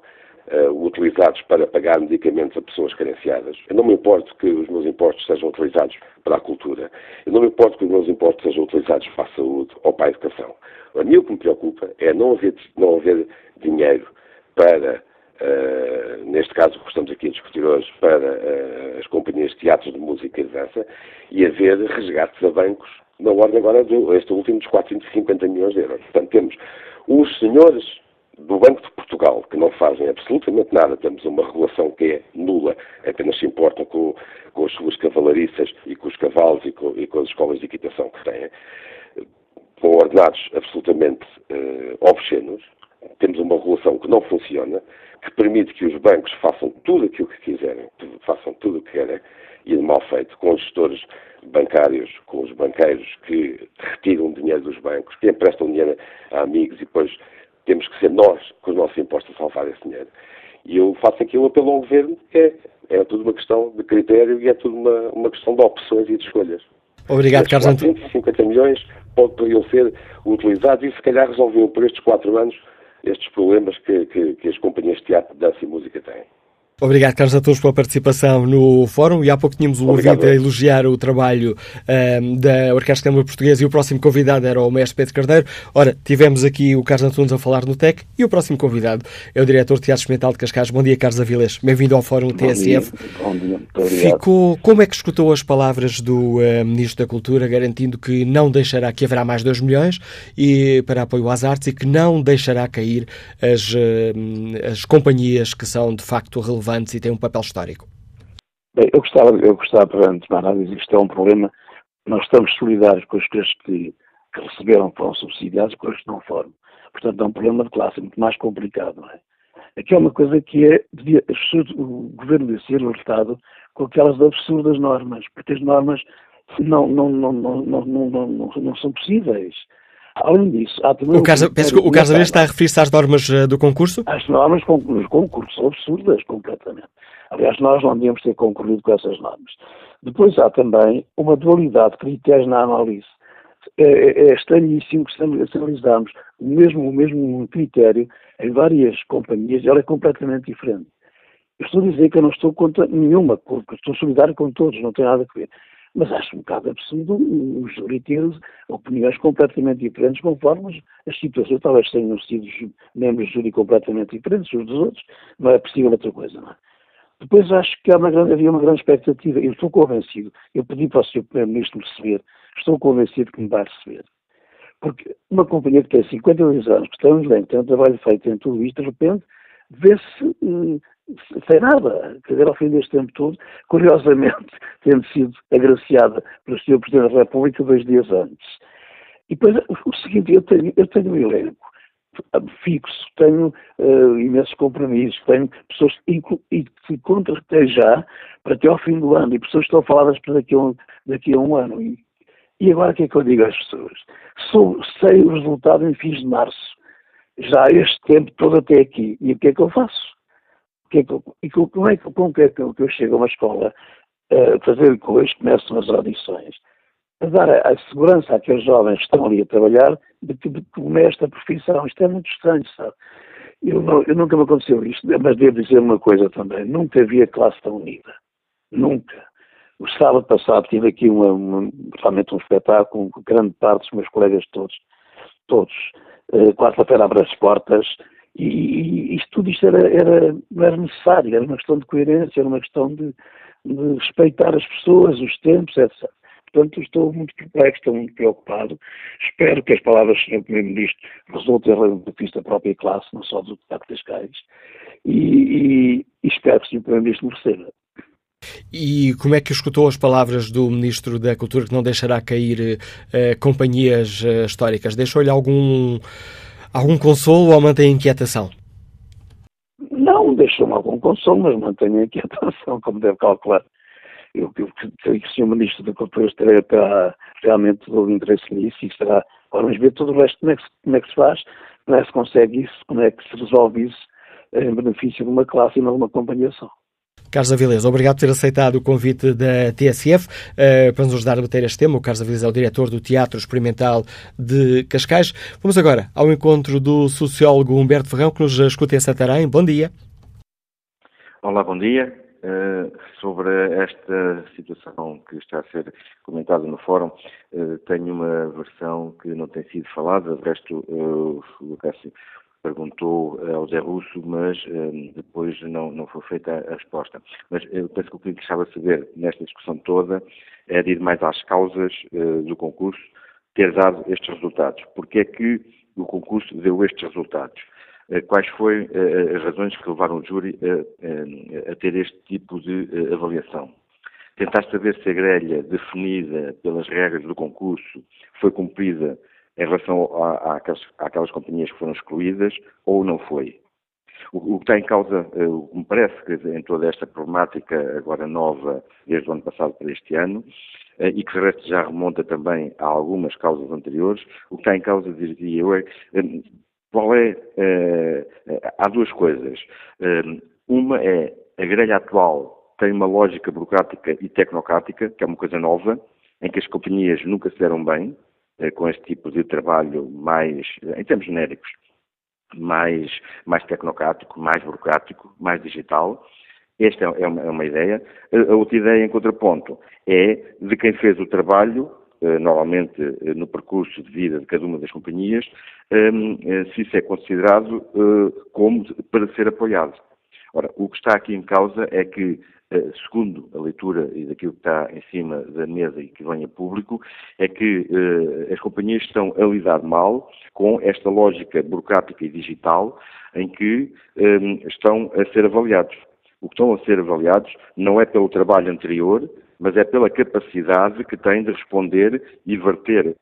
uh, utilizados para pagar medicamentos a pessoas carenciadas. Eu não me importo que os meus impostos sejam utilizados para a cultura. Eu não me importo que os meus impostos sejam utilizados para a saúde ou para a educação. A mim o que me preocupa é não haver, não haver dinheiro para, uh, neste caso que estamos aqui a discutir hoje, para uh, as companhias de teatros de música e de dança e haver resgates a bancos na ordem agora do este último dos 450 milhões de euros. Portanto, temos os senhores do Banco de Portugal, que não fazem absolutamente nada, temos uma regulação que é nula, apenas se importam com, com as suas cavalariças e com os cavalos e com, e com as escolas de equitação que têm, com ordenados absolutamente uh, obscenos, temos uma regulação que não funciona, que permite que os bancos façam tudo aquilo que quiserem, façam tudo o que querem, e de mal feito, com os gestores bancários, com os banqueiros que retiram dinheiro dos bancos, que emprestam dinheiro a amigos e depois temos que ser nós, com os nossos impostos, a salvar esse dinheiro. E eu faço aqui um apelo ao Governo, que é, é tudo uma questão de critério e é tudo uma, uma questão de opções e de escolhas. Obrigado, Carlos António. 150 milhões poderiam ser utilizados e se calhar resolviam por estes quatro anos estes problemas que, que, que as companhias de teatro, dança e música têm. Obrigado, Carlos, a todos pela participação no fórum. E há pouco tínhamos o ouvinte a elogiar o trabalho um, da Orquestra Câmara Portuguesa e o próximo convidado era o mestre Pedro Cardeiro. Ora, tivemos aqui o Carlos Antunes a falar no TEC e o próximo convidado é o diretor de Teatro Experimental de Cascais. Bom dia, Carlos Avilés. Bem-vindo ao Fórum Bom TSF. Dia. Bom dia. Ficou, como é que escutou as palavras do uh, Ministro da Cultura garantindo que não deixará, que haverá mais 2 milhões e, para apoio às artes e que não deixará cair as, uh, as companhias que são de facto relevantes relevantes e têm um papel histórico? Bem, eu gostava, eu gostava, antes de mais dizer que isto é um problema, nós estamos solidários com as pessoas que, que receberam, foram subsidiados, com as que não foram. Portanto, é um problema de classe muito mais complicado, não é? Aqui é uma coisa que é, devia, o governo devia ser alertado com aquelas absurdas normas, porque as normas não, não, não, não, não, não, não, não são possíveis. Além disso, há também. O caso, penso que o está a referir-se às normas eh, do concurso? As normas dos concursos são absurdas, completamente. Aliás, nós não devíamos ter concorrido com essas normas. Depois há também uma dualidade de critérios na análise. É, é, é estranhíssimo que se analisarmos o mesmo, o mesmo critério em várias companhias, ela é completamente diferente. Eu estou a dizer que eu não estou contra nenhuma, porque estou solidário com todos, não tem nada a ver mas acho um bocado absurdo o júri ter opiniões completamente diferentes conforme as situações. Talvez tenham sido membros do júri completamente diferentes uns dos outros, não é possível outra coisa, não é? Depois acho que uma grande, havia uma grande expectativa. Eu estou convencido, eu pedi para o Sr. Primeiro-Ministro me receber, estou convencido que me vai receber. Porque uma companhia que tem 52 anos, que estamos bem, tem um trabalho feito em tudo isto, de repente, vê-se eh, sem nada. Quer dizer, ao fim deste tempo todo, curiosamente, tendo sido agraciada pelo Sr. Presidente da República dois dias antes. E depois, o seguinte, eu tenho, eu tenho um elenco fixo, tenho uh, imensos compromissos, tenho pessoas e, que contratei já para até ao fim do ano, e pessoas que estão faladas para daqui a um, daqui a um ano. E, e agora o que é que eu digo às pessoas? Sou, sei o resultado em fins de março já este tempo todo até aqui. E o que é que eu faço? Que é que e como é que, como é que eu, chego a uma escola a fazer eles começam as audições? A dar a, a, segurança àqueles jovens que estão ali a trabalhar de que, de esta profissão. Isto é muito estranho, sabe? Eu, não, eu nunca me aconteceu isto, mas devo dizer uma coisa também. Nunca havia classe tão unida. Nunca. O sábado passado tive aqui uma, uma, realmente um espetáculo com grande parte dos meus colegas todos, todos. Uh, Quarta-feira abre as portas e, e tudo isto era, era, não era necessário, era uma questão de coerência, era uma questão de, de respeitar as pessoas, os tempos, etc. Portanto, estou muito perplexo, estou muito preocupado. Espero que as palavras do Sr. Primeiro-Ministro resultem em benefício da própria classe, não só do Deputado Cascais, e, e, e espero que o Sr. Primeiro-Ministro me receba. E como é que escutou as palavras do Ministro da Cultura que não deixará cair uh, companhias uh, históricas? Deixou-lhe algum, algum consolo ou mantém inquietação? Não, deixou-me algum consolo, mas mantenho inquietação, como deve calcular. Eu, eu creio que o Sr. Ministro da Cultura estará realmente todo o interesse nisso e estará. Vamos ver todo o resto, como é, que, como é que se faz, como é que se consegue isso, como é que se resolve isso em benefício de uma classe e não de uma companhia só. Carlos Avilés, obrigado por ter aceitado o convite da TSF uh, para nos ajudar a debater este tema. O Carlos Avilés é o diretor do Teatro Experimental de Cascais. Vamos agora ao encontro do sociólogo Humberto Ferrão, que nos escuta em Santarém. Bom dia. Olá, bom dia. Uh, sobre esta situação que está a ser comentada no fórum, uh, tenho uma versão que não tem sido falada, de resto, uh, o Cássio perguntou ao Zé Russo, mas um, depois não, não foi feita a resposta. Mas eu penso que o que gostava de saber nesta discussão toda é de ir mais às causas uh, do concurso ter dado estes resultados. Porque é que o concurso deu estes resultados? Uh, quais foram uh, as razões que levaram o júri a ter este tipo de avaliação? Tentar saber se a grelha definida pelas regras do concurso foi cumprida em relação a, a àquelas, àquelas companhias que foram excluídas ou não foi. O, o que está em causa, eh, me parece que em toda esta problemática agora nova, desde o ano passado para este ano, eh, e que de resto já remonta também a algumas causas anteriores, o que está em causa, diria eu, é eh, qual é. há duas coisas. uma é a grelha atual tem uma lógica burocrática e tecnocrática, que é uma coisa nova, em que as companhias nunca se deram bem, com este tipo de trabalho mais, em termos genéricos, mais, mais tecnocrático, mais burocrático, mais digital. Esta é uma, é uma ideia. A outra ideia, em contraponto, é de quem fez o trabalho, eh, normalmente eh, no percurso de vida de cada uma das companhias, se isso é considerado como para ser apoiado. Ora, o que está aqui em causa é que eh, segundo a leitura e daquilo que está em cima da mesa e que vem a público, é que eh, as companhias estão a lidar mal com esta lógica burocrática e digital em que eh, estão a ser avaliados. O que estão a ser avaliados não é pelo trabalho anterior, mas é pela capacidade que têm de responder e verter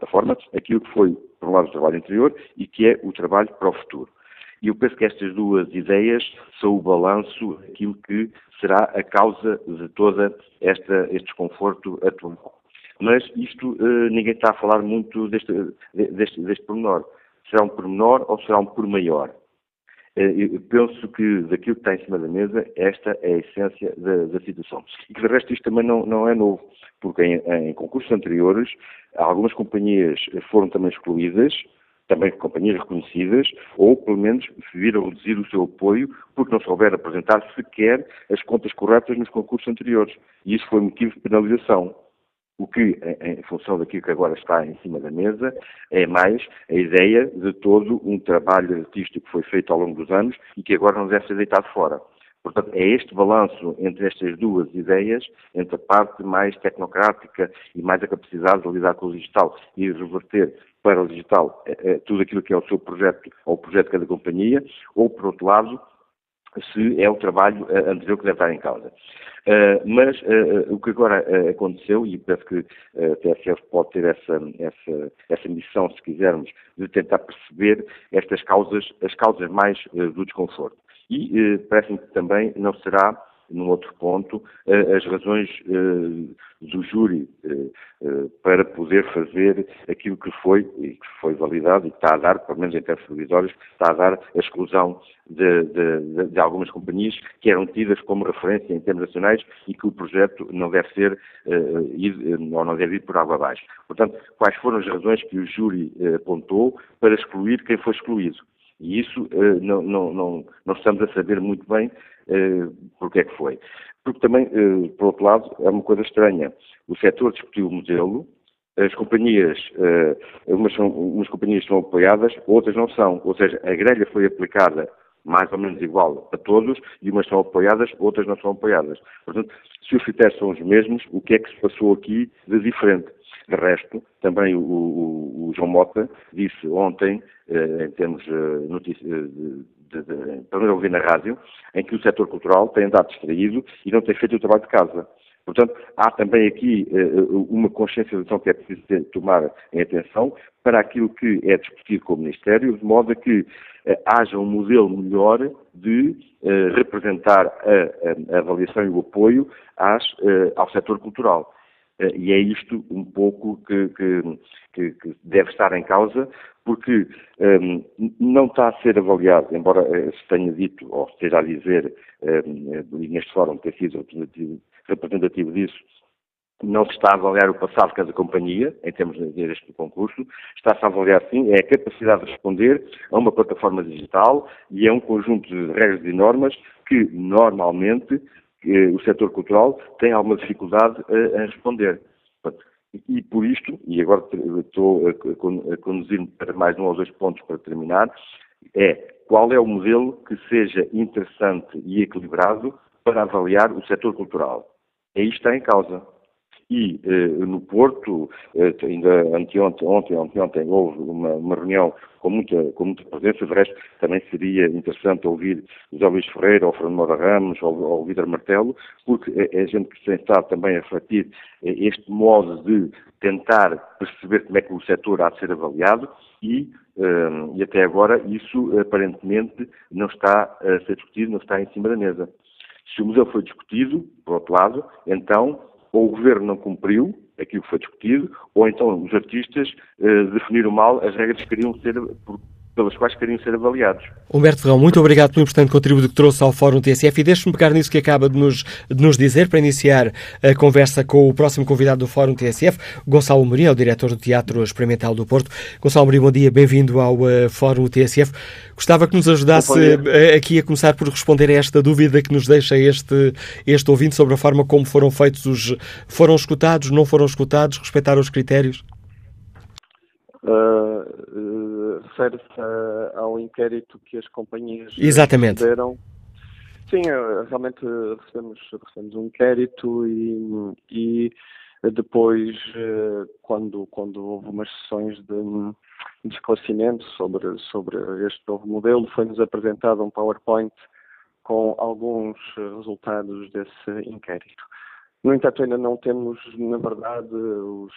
da forma aquilo que foi, por um lado, o trabalho anterior e que é o trabalho para o futuro. E eu penso que estas duas ideias são o balanço daquilo que será a causa de todo este desconforto atual. Mas isto, eh, ninguém está a falar muito deste, deste, deste pormenor. Será um pormenor ou será um por maior? Eh, eu penso que daquilo que está em cima da mesa, esta é a essência da, da situação. E que de resto isto também não, não é novo, porque em, em concursos anteriores algumas companhias foram também excluídas, também companhias reconhecidas, ou pelo menos viram reduzir o seu apoio porque não souberam apresentar sequer as contas corretas nos concursos anteriores. E isso foi motivo de penalização. O que, em função daquilo que agora está em cima da mesa, é mais a ideia de todo um trabalho artístico que foi feito ao longo dos anos e que agora não deve ser deitado fora. Portanto, é este balanço entre estas duas ideias, entre a parte mais tecnocrática e mais a capacidade de lidar com o digital e reverter para o digital é, é, tudo aquilo que é o seu projeto ou o projeto de cada companhia, ou, por outro lado, se é o trabalho uh, anterior que deve estar em causa. Uh, mas uh, o que agora aconteceu, e penso que a TSF pode ter essa, essa, essa missão, se quisermos, de tentar perceber estas causas, as causas mais do desconforto. E parece-me que também não será num outro ponto, as razões do júri para poder fazer aquilo que foi, e que foi validado e que está a dar, pelo menos em termos provisórios, está a dar a exclusão de, de, de, algumas companhias que eram tidas como referência em termos nacionais e que o projeto não deve ser ou não deve ir por água abaixo. Portanto, quais foram as razões que o júri apontou para excluir quem foi excluído? E isso uh, não, não, não, não, estamos a saber muito bem uh, porque é que foi. Porque também, uh, por outro lado, é uma coisa estranha. O setor discutiu o modelo, as companhias, umas, são, umas companhias são apoiadas, outras não são. Ou seja, a grelha foi aplicada mais ou menos igual a todos, e umas são apoiadas, outras não são apoiadas. Portanto, se os critérios são os mesmos, o que é que se passou aqui de diferente? De resto, também o, o, o João Mota disse ontem, eh, em termos eh, notícia, eh, de, de, de, de, ouvir na rádio, em que o setor cultural tem andado distraído e não tem feito o trabalho de casa. Portanto, há também aqui uh, uma consciencialização que é preciso ter, tomar em atenção para aquilo que é discutido com o Ministério, de modo a que uh, haja um modelo melhor de uh, representar a, a, a, avaliação e o apoio às, ao setor cultural. E é isto um pouco que, que, que, deve estar em causa, porque um, não está a ser avaliado, embora se tenha dito, ou esteja a dizer, um, neste fórum ter sido representativo disso, não se está a avaliar o passado de cada companhia, em termos deste concurso, está-se a avaliar, sim, é a capacidade de responder a uma plataforma digital e a um conjunto de regras e normas que, normalmente, o setor cultural tem alguma dificuldade em responder. E por isto, e agora estou a conduzir-me para mais um ou dois pontos para terminar, é qual é o modelo que seja interessante e equilibrado para avaliar o setor cultural. É isto que está em causa. E eh, no Porto, eh, ainda anteontem, ontem, ontem, houve uma, uma, reunião com muita, com muita presença, de resto também seria interessante ouvir José Luís Ferreira, ou Fernando Moura Ramos, ou, ou Vitor Martelo, porque é, é gente que tem estado também a refletir eh, este modo de tentar perceber como é que o setor há de ser avaliado e, eh, e até agora isso aparentemente não está a ser discutido, não está em cima da mesa. Se o museu foi discutido, por outro lado, então ou o governo não cumpriu aquilo que foi discutido, ou então os artistas eh, definiram mal as regras que queriam ser, pelas quais queriam ser avaliados. Humberto Ferrão, muito obrigado pelo importante contributo que trouxe ao Fórum TSF e deixe-me pegar nisso que acaba de nos, de nos dizer para iniciar a conversa com o próximo convidado do Fórum TSF, Gonçalo Mourinho, é o diretor do Teatro Experimental do Porto. Gonçalo Mourinho, bom dia, bem-vindo ao uh, Fórum TSF. Gostava que nos ajudasse uh, aqui a começar por responder a esta dúvida que nos deixa este, este ouvinte sobre a forma como foram feitos os... foram escutados, não foram escutados, respeitaram os critérios? Uh, refere-se ao inquérito que as companhias Exatamente. fizeram. Sim, uh, realmente recebemos, recebemos um inquérito e, e depois, uh, quando, quando houve umas sessões de, de esclarecimento sobre, sobre este novo modelo, foi-nos apresentado um PowerPoint com alguns resultados desse inquérito. No entanto, ainda não temos, na verdade, os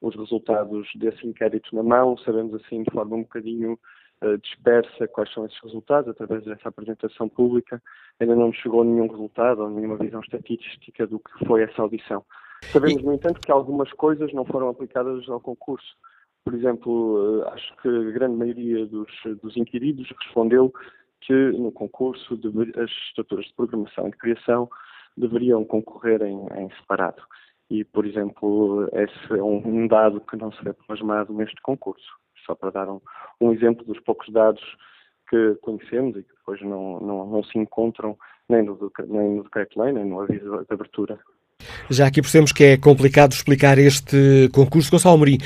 os resultados desse inquérito na mão, sabemos assim de forma um bocadinho uh, dispersa quais são esses resultados através dessa apresentação pública. Ainda não nos chegou nenhum resultado ou nenhuma visão estatística do que foi essa audição. Sabemos, no entanto, que algumas coisas não foram aplicadas ao concurso. Por exemplo, uh, acho que a grande maioria dos, dos inquiridos respondeu que no concurso as estruturas de programação e de criação deveriam concorrer em, em separado e, por exemplo, esse é um dado que não será plasmado neste concurso. Só para dar um, um exemplo dos poucos dados que conhecemos e que depois não, não, não se encontram nem no, nem no decreto-lei, nem no aviso de abertura. Já aqui percebemos que é complicado explicar este concurso. Gonçalo Amorim,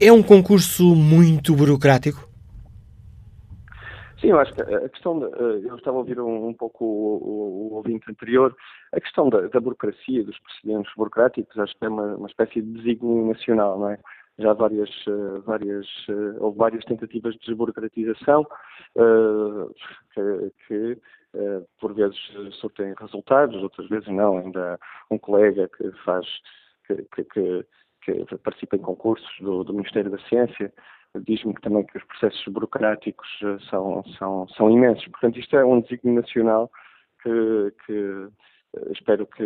é um concurso muito burocrático? Sim, eu acho que a questão, de, eh, eu estava a ouvir um, um pouco o, o, o, ouvinte anterior, a questão da, da, burocracia, dos procedimentos burocráticos, acho que é uma, uma espécie de desígnio nacional, não é? Já várias, eh, várias, eh, houve várias tentativas de desburocratização que, que por vezes surtem resultados, outras vezes não. Ainda um colega que faz, que, que, que, que participa em concursos do, do Ministério da Ciência, diz-me também que os processos burocráticos eh, são, são, são imensos. Portanto, isto é um desígnio nacional que, que, espero que.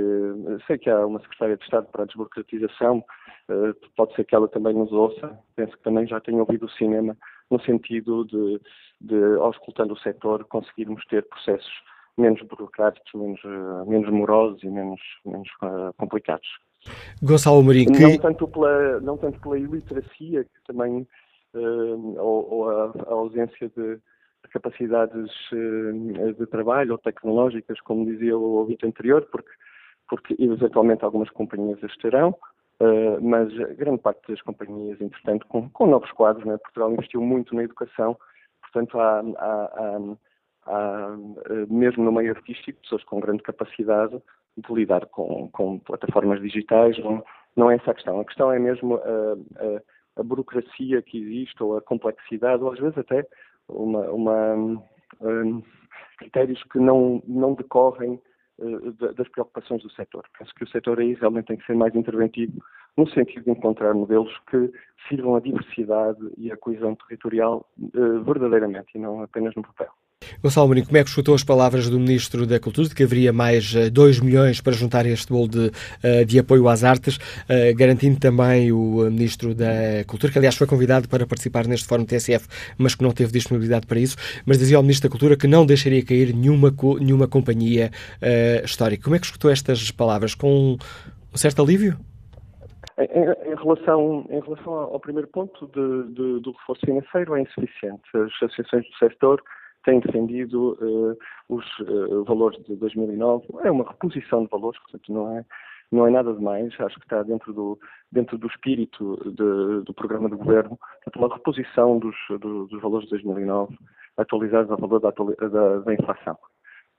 Sei que há uma Secretária de Estado para a Desburocratização, pode ser que ela também nos ouça. Penso que também já tenha ouvido o cinema, no sentido de, de auscultando o setor, conseguirmos ter processos menos burocráticos, menos, menos morosos e menos, menos complicados. Gonçalo Marinho, que... não, tanto pela, não tanto pela iliteracia, que também, ou, ou a, a, ausência de, capacidades uh, de trabalho ou tecnológicas, como dizia o ouvinte anterior, porque, porque eventualmente algumas companhias as terão, uh, mas grande parte das companhias, entretanto, com, com novos quadros, né? Portugal investiu muito na educação, portanto há, há, há, há mesmo no meio artístico, pessoas com grande capacidade de lidar com, com plataformas digitais, não, não, é essa a questão. A questão é mesmo a, a, a, burocracia que existe, ou a complexidade, ou às vezes até uma, uma um, critérios que não, não decorrem uh, das preocupações do setor. Penso que o setor aí realmente tem que ser mais interventivo no sentido de encontrar modelos que sirvam a diversidade e a coesão territorial uh, verdadeiramente e não apenas no papel. Gonçalo Marinho, como é que escutou as palavras do Ministro da Cultura de que haveria mais 2 eh, milhões para juntar este bolo de, eh, de apoio às artes, eh, garantindo também o Ministro da Cultura, que aliás foi convidado para participar neste Fórum TSF, mas que não teve disponibilidade para isso, mas dizia ao Ministro da Cultura que não deixaria cair nenhuma, nenhuma companhia uh, histórica. Como é que escutou estas palavras? Com um certo alívio? Em, em, relação, em relação ao primeiro ponto de, de, do reforço financeiro, é insuficiente. As associações do setor tem defendido uh, os uh, valores de 2009. É uma reposição de valores, portanto, não é, não é nada demais. Acho que está dentro do, dentro do espírito de, do programa do governo. Uma reposição dos, do, dos valores de 2009 atualizados ao valor da, da, da inflação.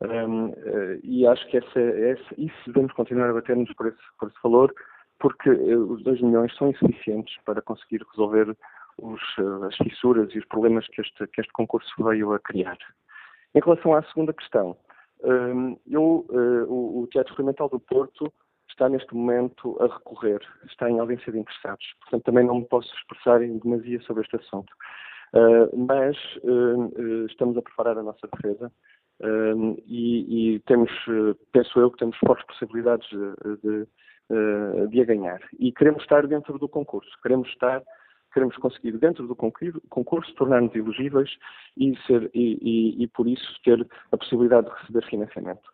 Um, eh, e acho que essa, essa, isso devemos continuar a bater-nos por esse, por esse valor, porque os 2 milhões são insuficientes para conseguir resolver os, eh, as fissuras e os problemas que este, que este concurso veio a criar. Em relação à segunda questão, ehm, eu, eh, o, Teatro Experimental do Porto está neste momento a recorrer, está em audiência de interessados, portanto também não me posso expressar em demasia sobre este assunto. Uh, mas uh, estamos a preparar a nossa defesa uh, e, e, temos, penso eu, que temos fortes possibilidades de, de, de, a ganhar. E queremos estar dentro do concurso, queremos estar queremos conseguir, dentro do concurso, tornar-nos elegíveis e, ser, e, e, e, por isso, ter a possibilidade de receber financiamento.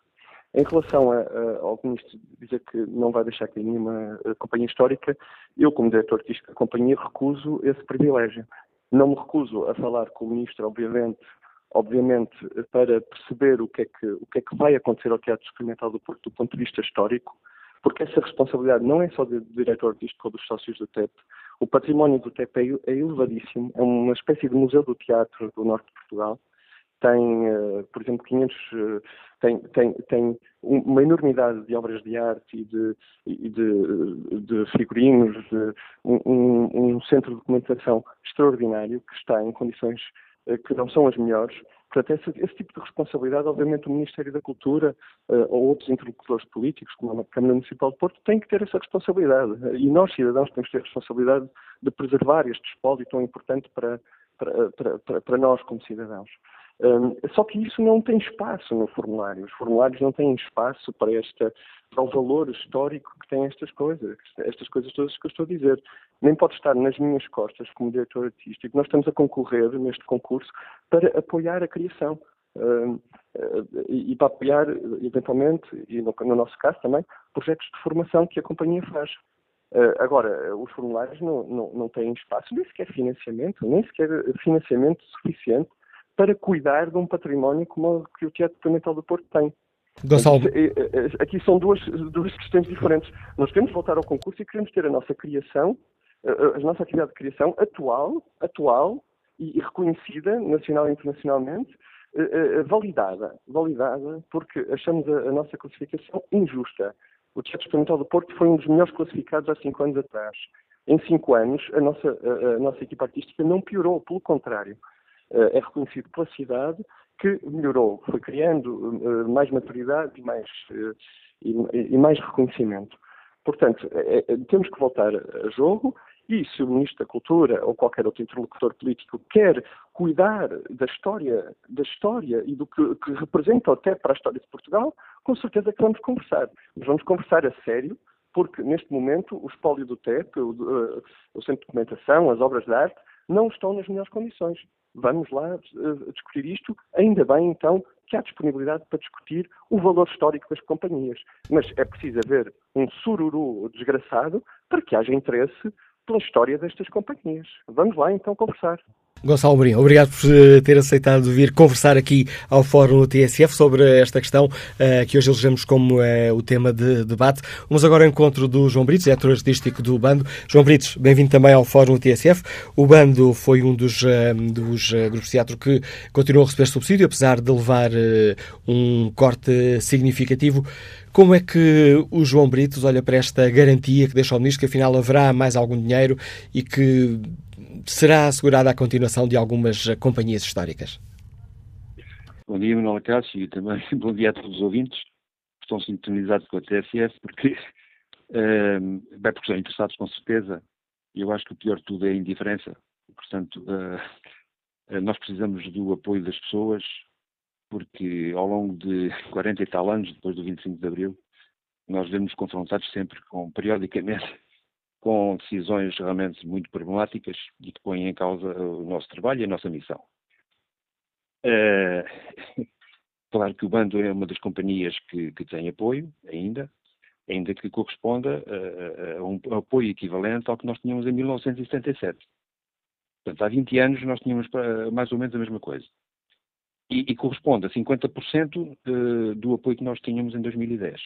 Em relação a, a, ao ministro dizer que não vai deixar cair nenhuma eh, companhia histórica, eu, como diretor artístico da companhia, recuso esse privilégio. Não me recuso a falar com o ministro, obviamente, obviamente, para perceber o que é que, o que, é que vai acontecer ao Teatro Experimental do Porto do ponto de vista histórico, porque essa responsabilidade não é só do diretor artístico ou dos sócios do TEP. O património do TEP é, elevadíssimo, é uma espécie de museu do teatro do norte de Portugal. Tem, uh, por exemplo, 500, uh, eh, tem, tem, tem uma enormidade de obras de arte e de, e de, de figurinos, de, um, um centro de documentação extraordinário que está em condições uh, que não são as melhores Portanto, esse, esse, tipo de responsabilidade, obviamente, o Ministério da Cultura uh, ou outros interlocutores políticos, como a Câmara Municipal de Porto, têm que ter essa responsabilidade. E nós, cidadãos, temos que ter a responsabilidade de preservar este espólio tão importante para, para, para, para nós, como cidadãos. Um, só que isso não tem espaço no formulário. Os formulários não têm espaço para, esta, para o valor histórico que têm estas coisas, estas coisas todas que eu estou a dizer. Nem pode estar nas minhas costas como diretor artístico. Nós estamos a concorrer neste concurso para apoiar a criação. Um, e, e para apoiar, eventualmente, e no, no, nosso caso também, projetos de formação que a companhia faz. Uh, agora, os formulários não, não, não têm espaço, nem sequer financiamento, nem sequer financiamento suficiente para cuidar de um património como o que o Teatro Experimental do Porto tem. Gonçalo. Eh, eh, aqui são duas, duas questões diferentes. Nós queremos voltar ao concurso e queremos ter a nossa criação, a nossa atividade de criação atual, atual e reconhecida nacional e internacionalmente, eh, validada. Validada porque achamos a, a nossa classificação injusta. O Teatro Experimental do Porto foi um dos melhores classificados há cinco anos atrás. Em cinco anos, a nossa, a, a nossa equipa artística não piorou, pelo contrário. Eh, é reconhecido pela cidade que melhorou, foi criando eh, mais maturidade e mais, eh, e, mais reconhecimento. Portanto, é, é, temos que voltar a jogo e se o Ministro da Cultura ou qualquer outro interlocutor político quer cuidar da história, da história e do que, que representa até para a história de Portugal, com certeza que vamos conversar. Mas vamos conversar a sério, porque neste momento o espólio do TEP, o, o Centro de Documentação, as obras de arte, não estão nas melhores condições. Vamos lá uh, discutir isto, ainda bem então que há disponibilidade para discutir o valor histórico das companhias. Mas é preciso haver um sururu desgraçado para que haja interesse pela história destas companhias. Vamos lá então conversar. Gonçalo Mourinho, obrigado por eh, ter aceitado vir conversar aqui ao Fórum TSF sobre esta questão uh, que hoje elegemos como uh, o tema de debate. Vamos agora ao encontro do João Brites, diretor artístico do Bando. João Brites, bem-vindo também ao Fórum TSF. O Bando foi um dos, uh, dos grupos de teatro que continuou a receber subsídio, apesar de levar um corte significativo. Como é que o João Britos olha para esta garantia que deixa ao Ministro que afinal haverá mais algum dinheiro e que será assegurada a continuação de algumas eh, companhias históricas? Bom dia, Manuel Cássio, e também bom dia a todos os ouvintes que estão sintonizados com a TSF, porque, uh, bem, porque estão interessados com certeza, e eu acho que o pior de tudo é a indiferença. Portanto, uh, nós precisamos do apoio das pessoas, porque ao longo de 40 e tal anos, depois do 25 de Abril, nós vemos confrontados sempre com, periodicamente, com decisões realmente muito problemáticas e que põem em causa o nosso trabalho e a nossa missão. Uh, claro que o bando é uma das companhias que, que tem apoio ainda, ainda que corresponda a, a, um apoio equivalente ao que nós tínhamos em 1977. Portanto, há 20 anos nós tínhamos mais ou menos a mesma coisa. E, e corresponde a 50% de, do apoio que nós tínhamos em 2010.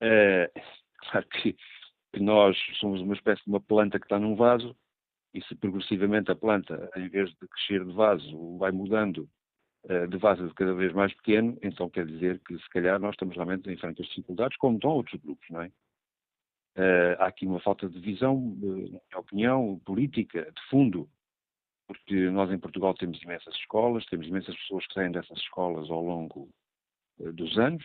Uh, claro que que nós somos uma espécie de uma planta que está num vaso e se progressivamente a planta, em vez de crescer de vaso, vai mudando uh, de vaso de cada vez mais pequeno, então quer dizer que se calhar nós estamos realmente em frente às dificuldades, como estão outros grupos, não é? Uh, há aqui uma falta de visão, minha opinião, política, de fundo, porque nós em Portugal temos imensas escolas, temos imensas pessoas que saem dessas escolas ao longo uh, dos anos,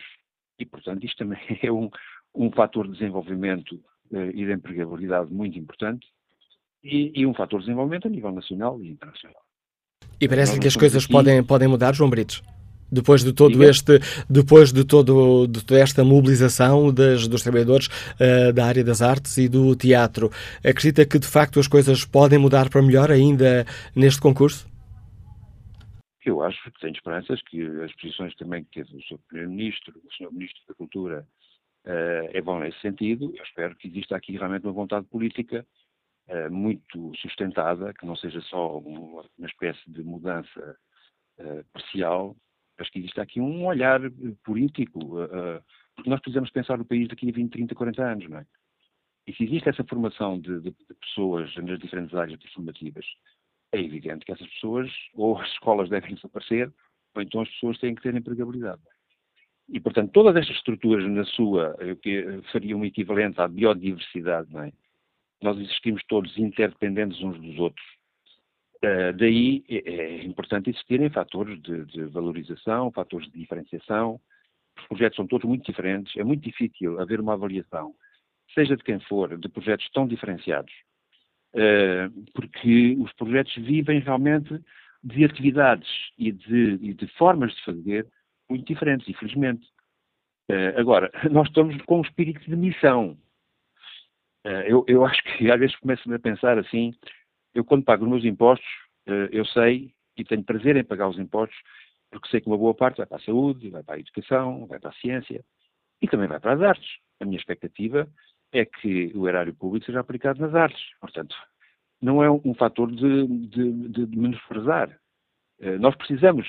e portanto isto também é um, um fator de desenvolvimento eh, e de empregabilidade muito importante e, e, um fator de desenvolvimento a nível nacional e internacional. E parece que as coisas aqui... podem, podem mudar, João Brites? Depois de todo este, depois de, todo, de toda esta mobilização das, dos trabalhadores uh, da área das artes e do teatro, acredita que de facto as coisas podem mudar para melhor ainda neste concurso? Eu acho que tenho esperanças que as posições também que teve o Sr. Primeiro-Ministro, o Sr. Ministro da Cultura é bom nesse sentido. Eu espero que exista aqui realmente uma vontade política uh, muito sustentada, que não seja só uma, espécie de mudança uh, parcial, mas que exista aqui um olhar político, porque nós precisamos pensar o país daqui a 20, 30, 40 anos, não é? E se existe essa formação de, de, de pessoas nas diferentes áreas formativas, é evidente que essas pessoas, ou as escolas devem desaparecer, ou então as pessoas têm que ter empregabilidade. E, portanto, todas estas estruturas na sua, que fariam um equivalente à biodiversidade, não é? Nós existimos todos interdependentes uns dos outros. Uh, daí é, é, importante existirem fatores de, de, valorização, fatores de diferenciação. Os projetos são todos muito diferentes. É muito difícil haver uma avaliação, seja de quem for, de projetos tão diferenciados, uh, porque os projetos vivem realmente de atividades e de, e de formas de fazer muito diferentes, infelizmente. Uh, agora, nós estamos com um espírito de missão. Uh, eu, eu, acho que às vezes começo a pensar assim, eu quando pago os meus impostos, uh, eu sei e tenho prazer em pagar os impostos, porque sei que uma boa parte vai para a saúde, vai para a educação, vai para a ciência e também vai para as artes. A minha expectativa é que o erário público seja aplicado nas artes. Portanto, não é um, um fator de, de, de menosprezar. Nós precisamos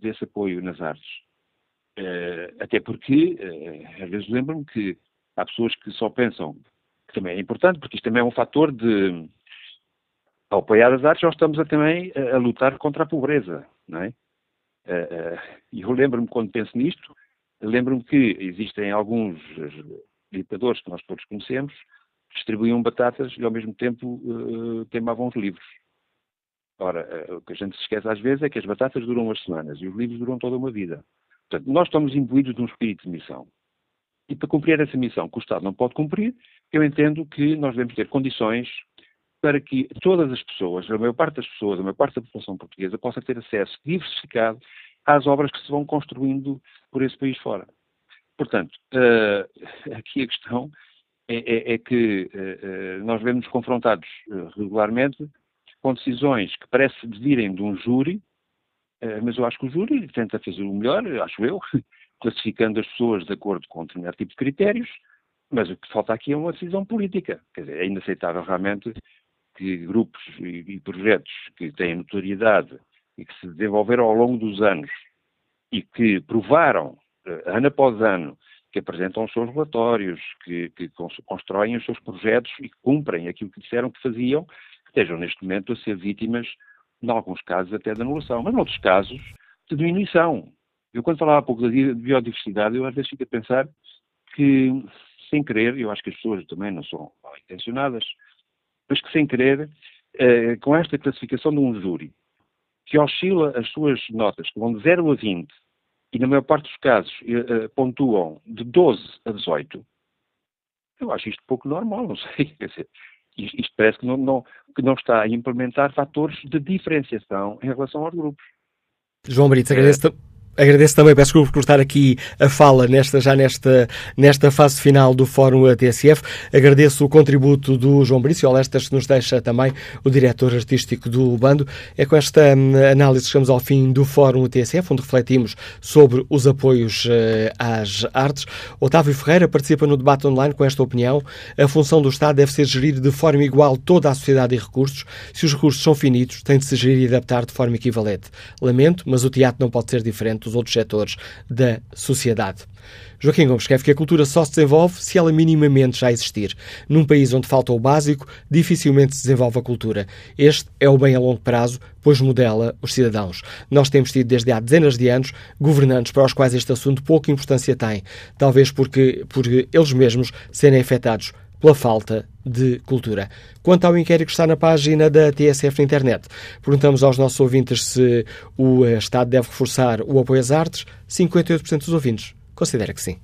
desse apoio nas artes. Uh, até porque, uh, às vezes lembro-me que há pessoas que só pensam que também é importante, porque isto também é um fator de. Ao apoiar as artes, nós estamos a, também a, a, lutar contra a pobreza, não é? Uh, e eu lembro-me, quando penso nisto, lembro-me que existem alguns ditadores que nós todos conhecemos distribuíam batatas e ao mesmo tempo queimavam os livros. Ora, o que a gente se esquece às vezes é que as batatas duram umas semanas e os livros duram toda uma vida. Portanto, nós estamos imbuídos de um espírito de missão. E para cumprir essa missão que o Estado não pode cumprir, eu entendo que nós devemos ter condições para que todas as pessoas, a maior parte das pessoas, a maior parte da população portuguesa, possa ter acesso diversificado às obras que se vão construindo por esse país fora. Portanto, uh, aqui a questão é, é, é que uh, nós vemos confrontados regularmente com decisões que parece virem de um júri, mas eu acho que o júri tenta fazer o melhor, acho eu, classificando as pessoas de acordo com um determinado tipo de critérios, mas o que falta aqui é uma decisão política. Quer dizer, é inaceitável realmente que grupos e, projetos que têm notoriedade e que se desenvolveram ao longo dos anos e que provaram, uh, ano após ano, que apresentam os seus relatórios, que, que constroem os seus projetos e que cumprem aquilo que disseram que faziam, estejam neste momento a ser vítimas, em alguns casos, até de anulação, mas em outros casos, de diminuição. Eu, quando falava há pouco da biodiversidade, eu às vezes fico a pensar que, sem querer, eu acho que as pessoas também não são mal intencionadas, mas que sem querer, eh, com esta classificação de um júri, que oscila as suas notas, que vão de 0 a 20, e na maior parte dos casos eh, pontuam de 12 a 18, eu acho isto pouco normal, não sei. Quer dizer, isto parece que não, não, que não está a implementar fatores de diferenciação em relação aos grupos. João Brito, agradeço, Agradeço também, peço desculpa por cortar aqui a fala nesta, já nesta, nesta fase final do Fórum TSF. Agradeço o contributo do João Brício, Olestas, que nos deixa também o diretor artístico do bando. É com esta hum, análise que chegamos ao fim do Fórum TSF, onde refletimos sobre os apoios uh, às artes. Otávio Ferreira participa no debate online com esta opinião. A função do Estado deve ser gerir de forma igual toda a sociedade e recursos. Se os recursos são finitos, tem de se gerir e adaptar de forma equivalente. Lamento, mas o teatro não pode ser diferente dos outros setores da sociedade. Joaquim Gomes escreve que a cultura só se desenvolve se ela minimamente já existir. Num país onde falta o básico, dificilmente se desenvolve a cultura. Este é o bem a longo prazo, pois modela os cidadãos. Nós temos tido desde há dezenas de anos governantes para os quais este assunto pouca importância tem, talvez porque por eles mesmos serem afetados pela falta de cultura. Quanto ao inquérito que está na página da TSF na internet, perguntamos aos nossos ouvintes se o Estado deve reforçar o apoio às artes. 58% dos ouvintes considera que sim.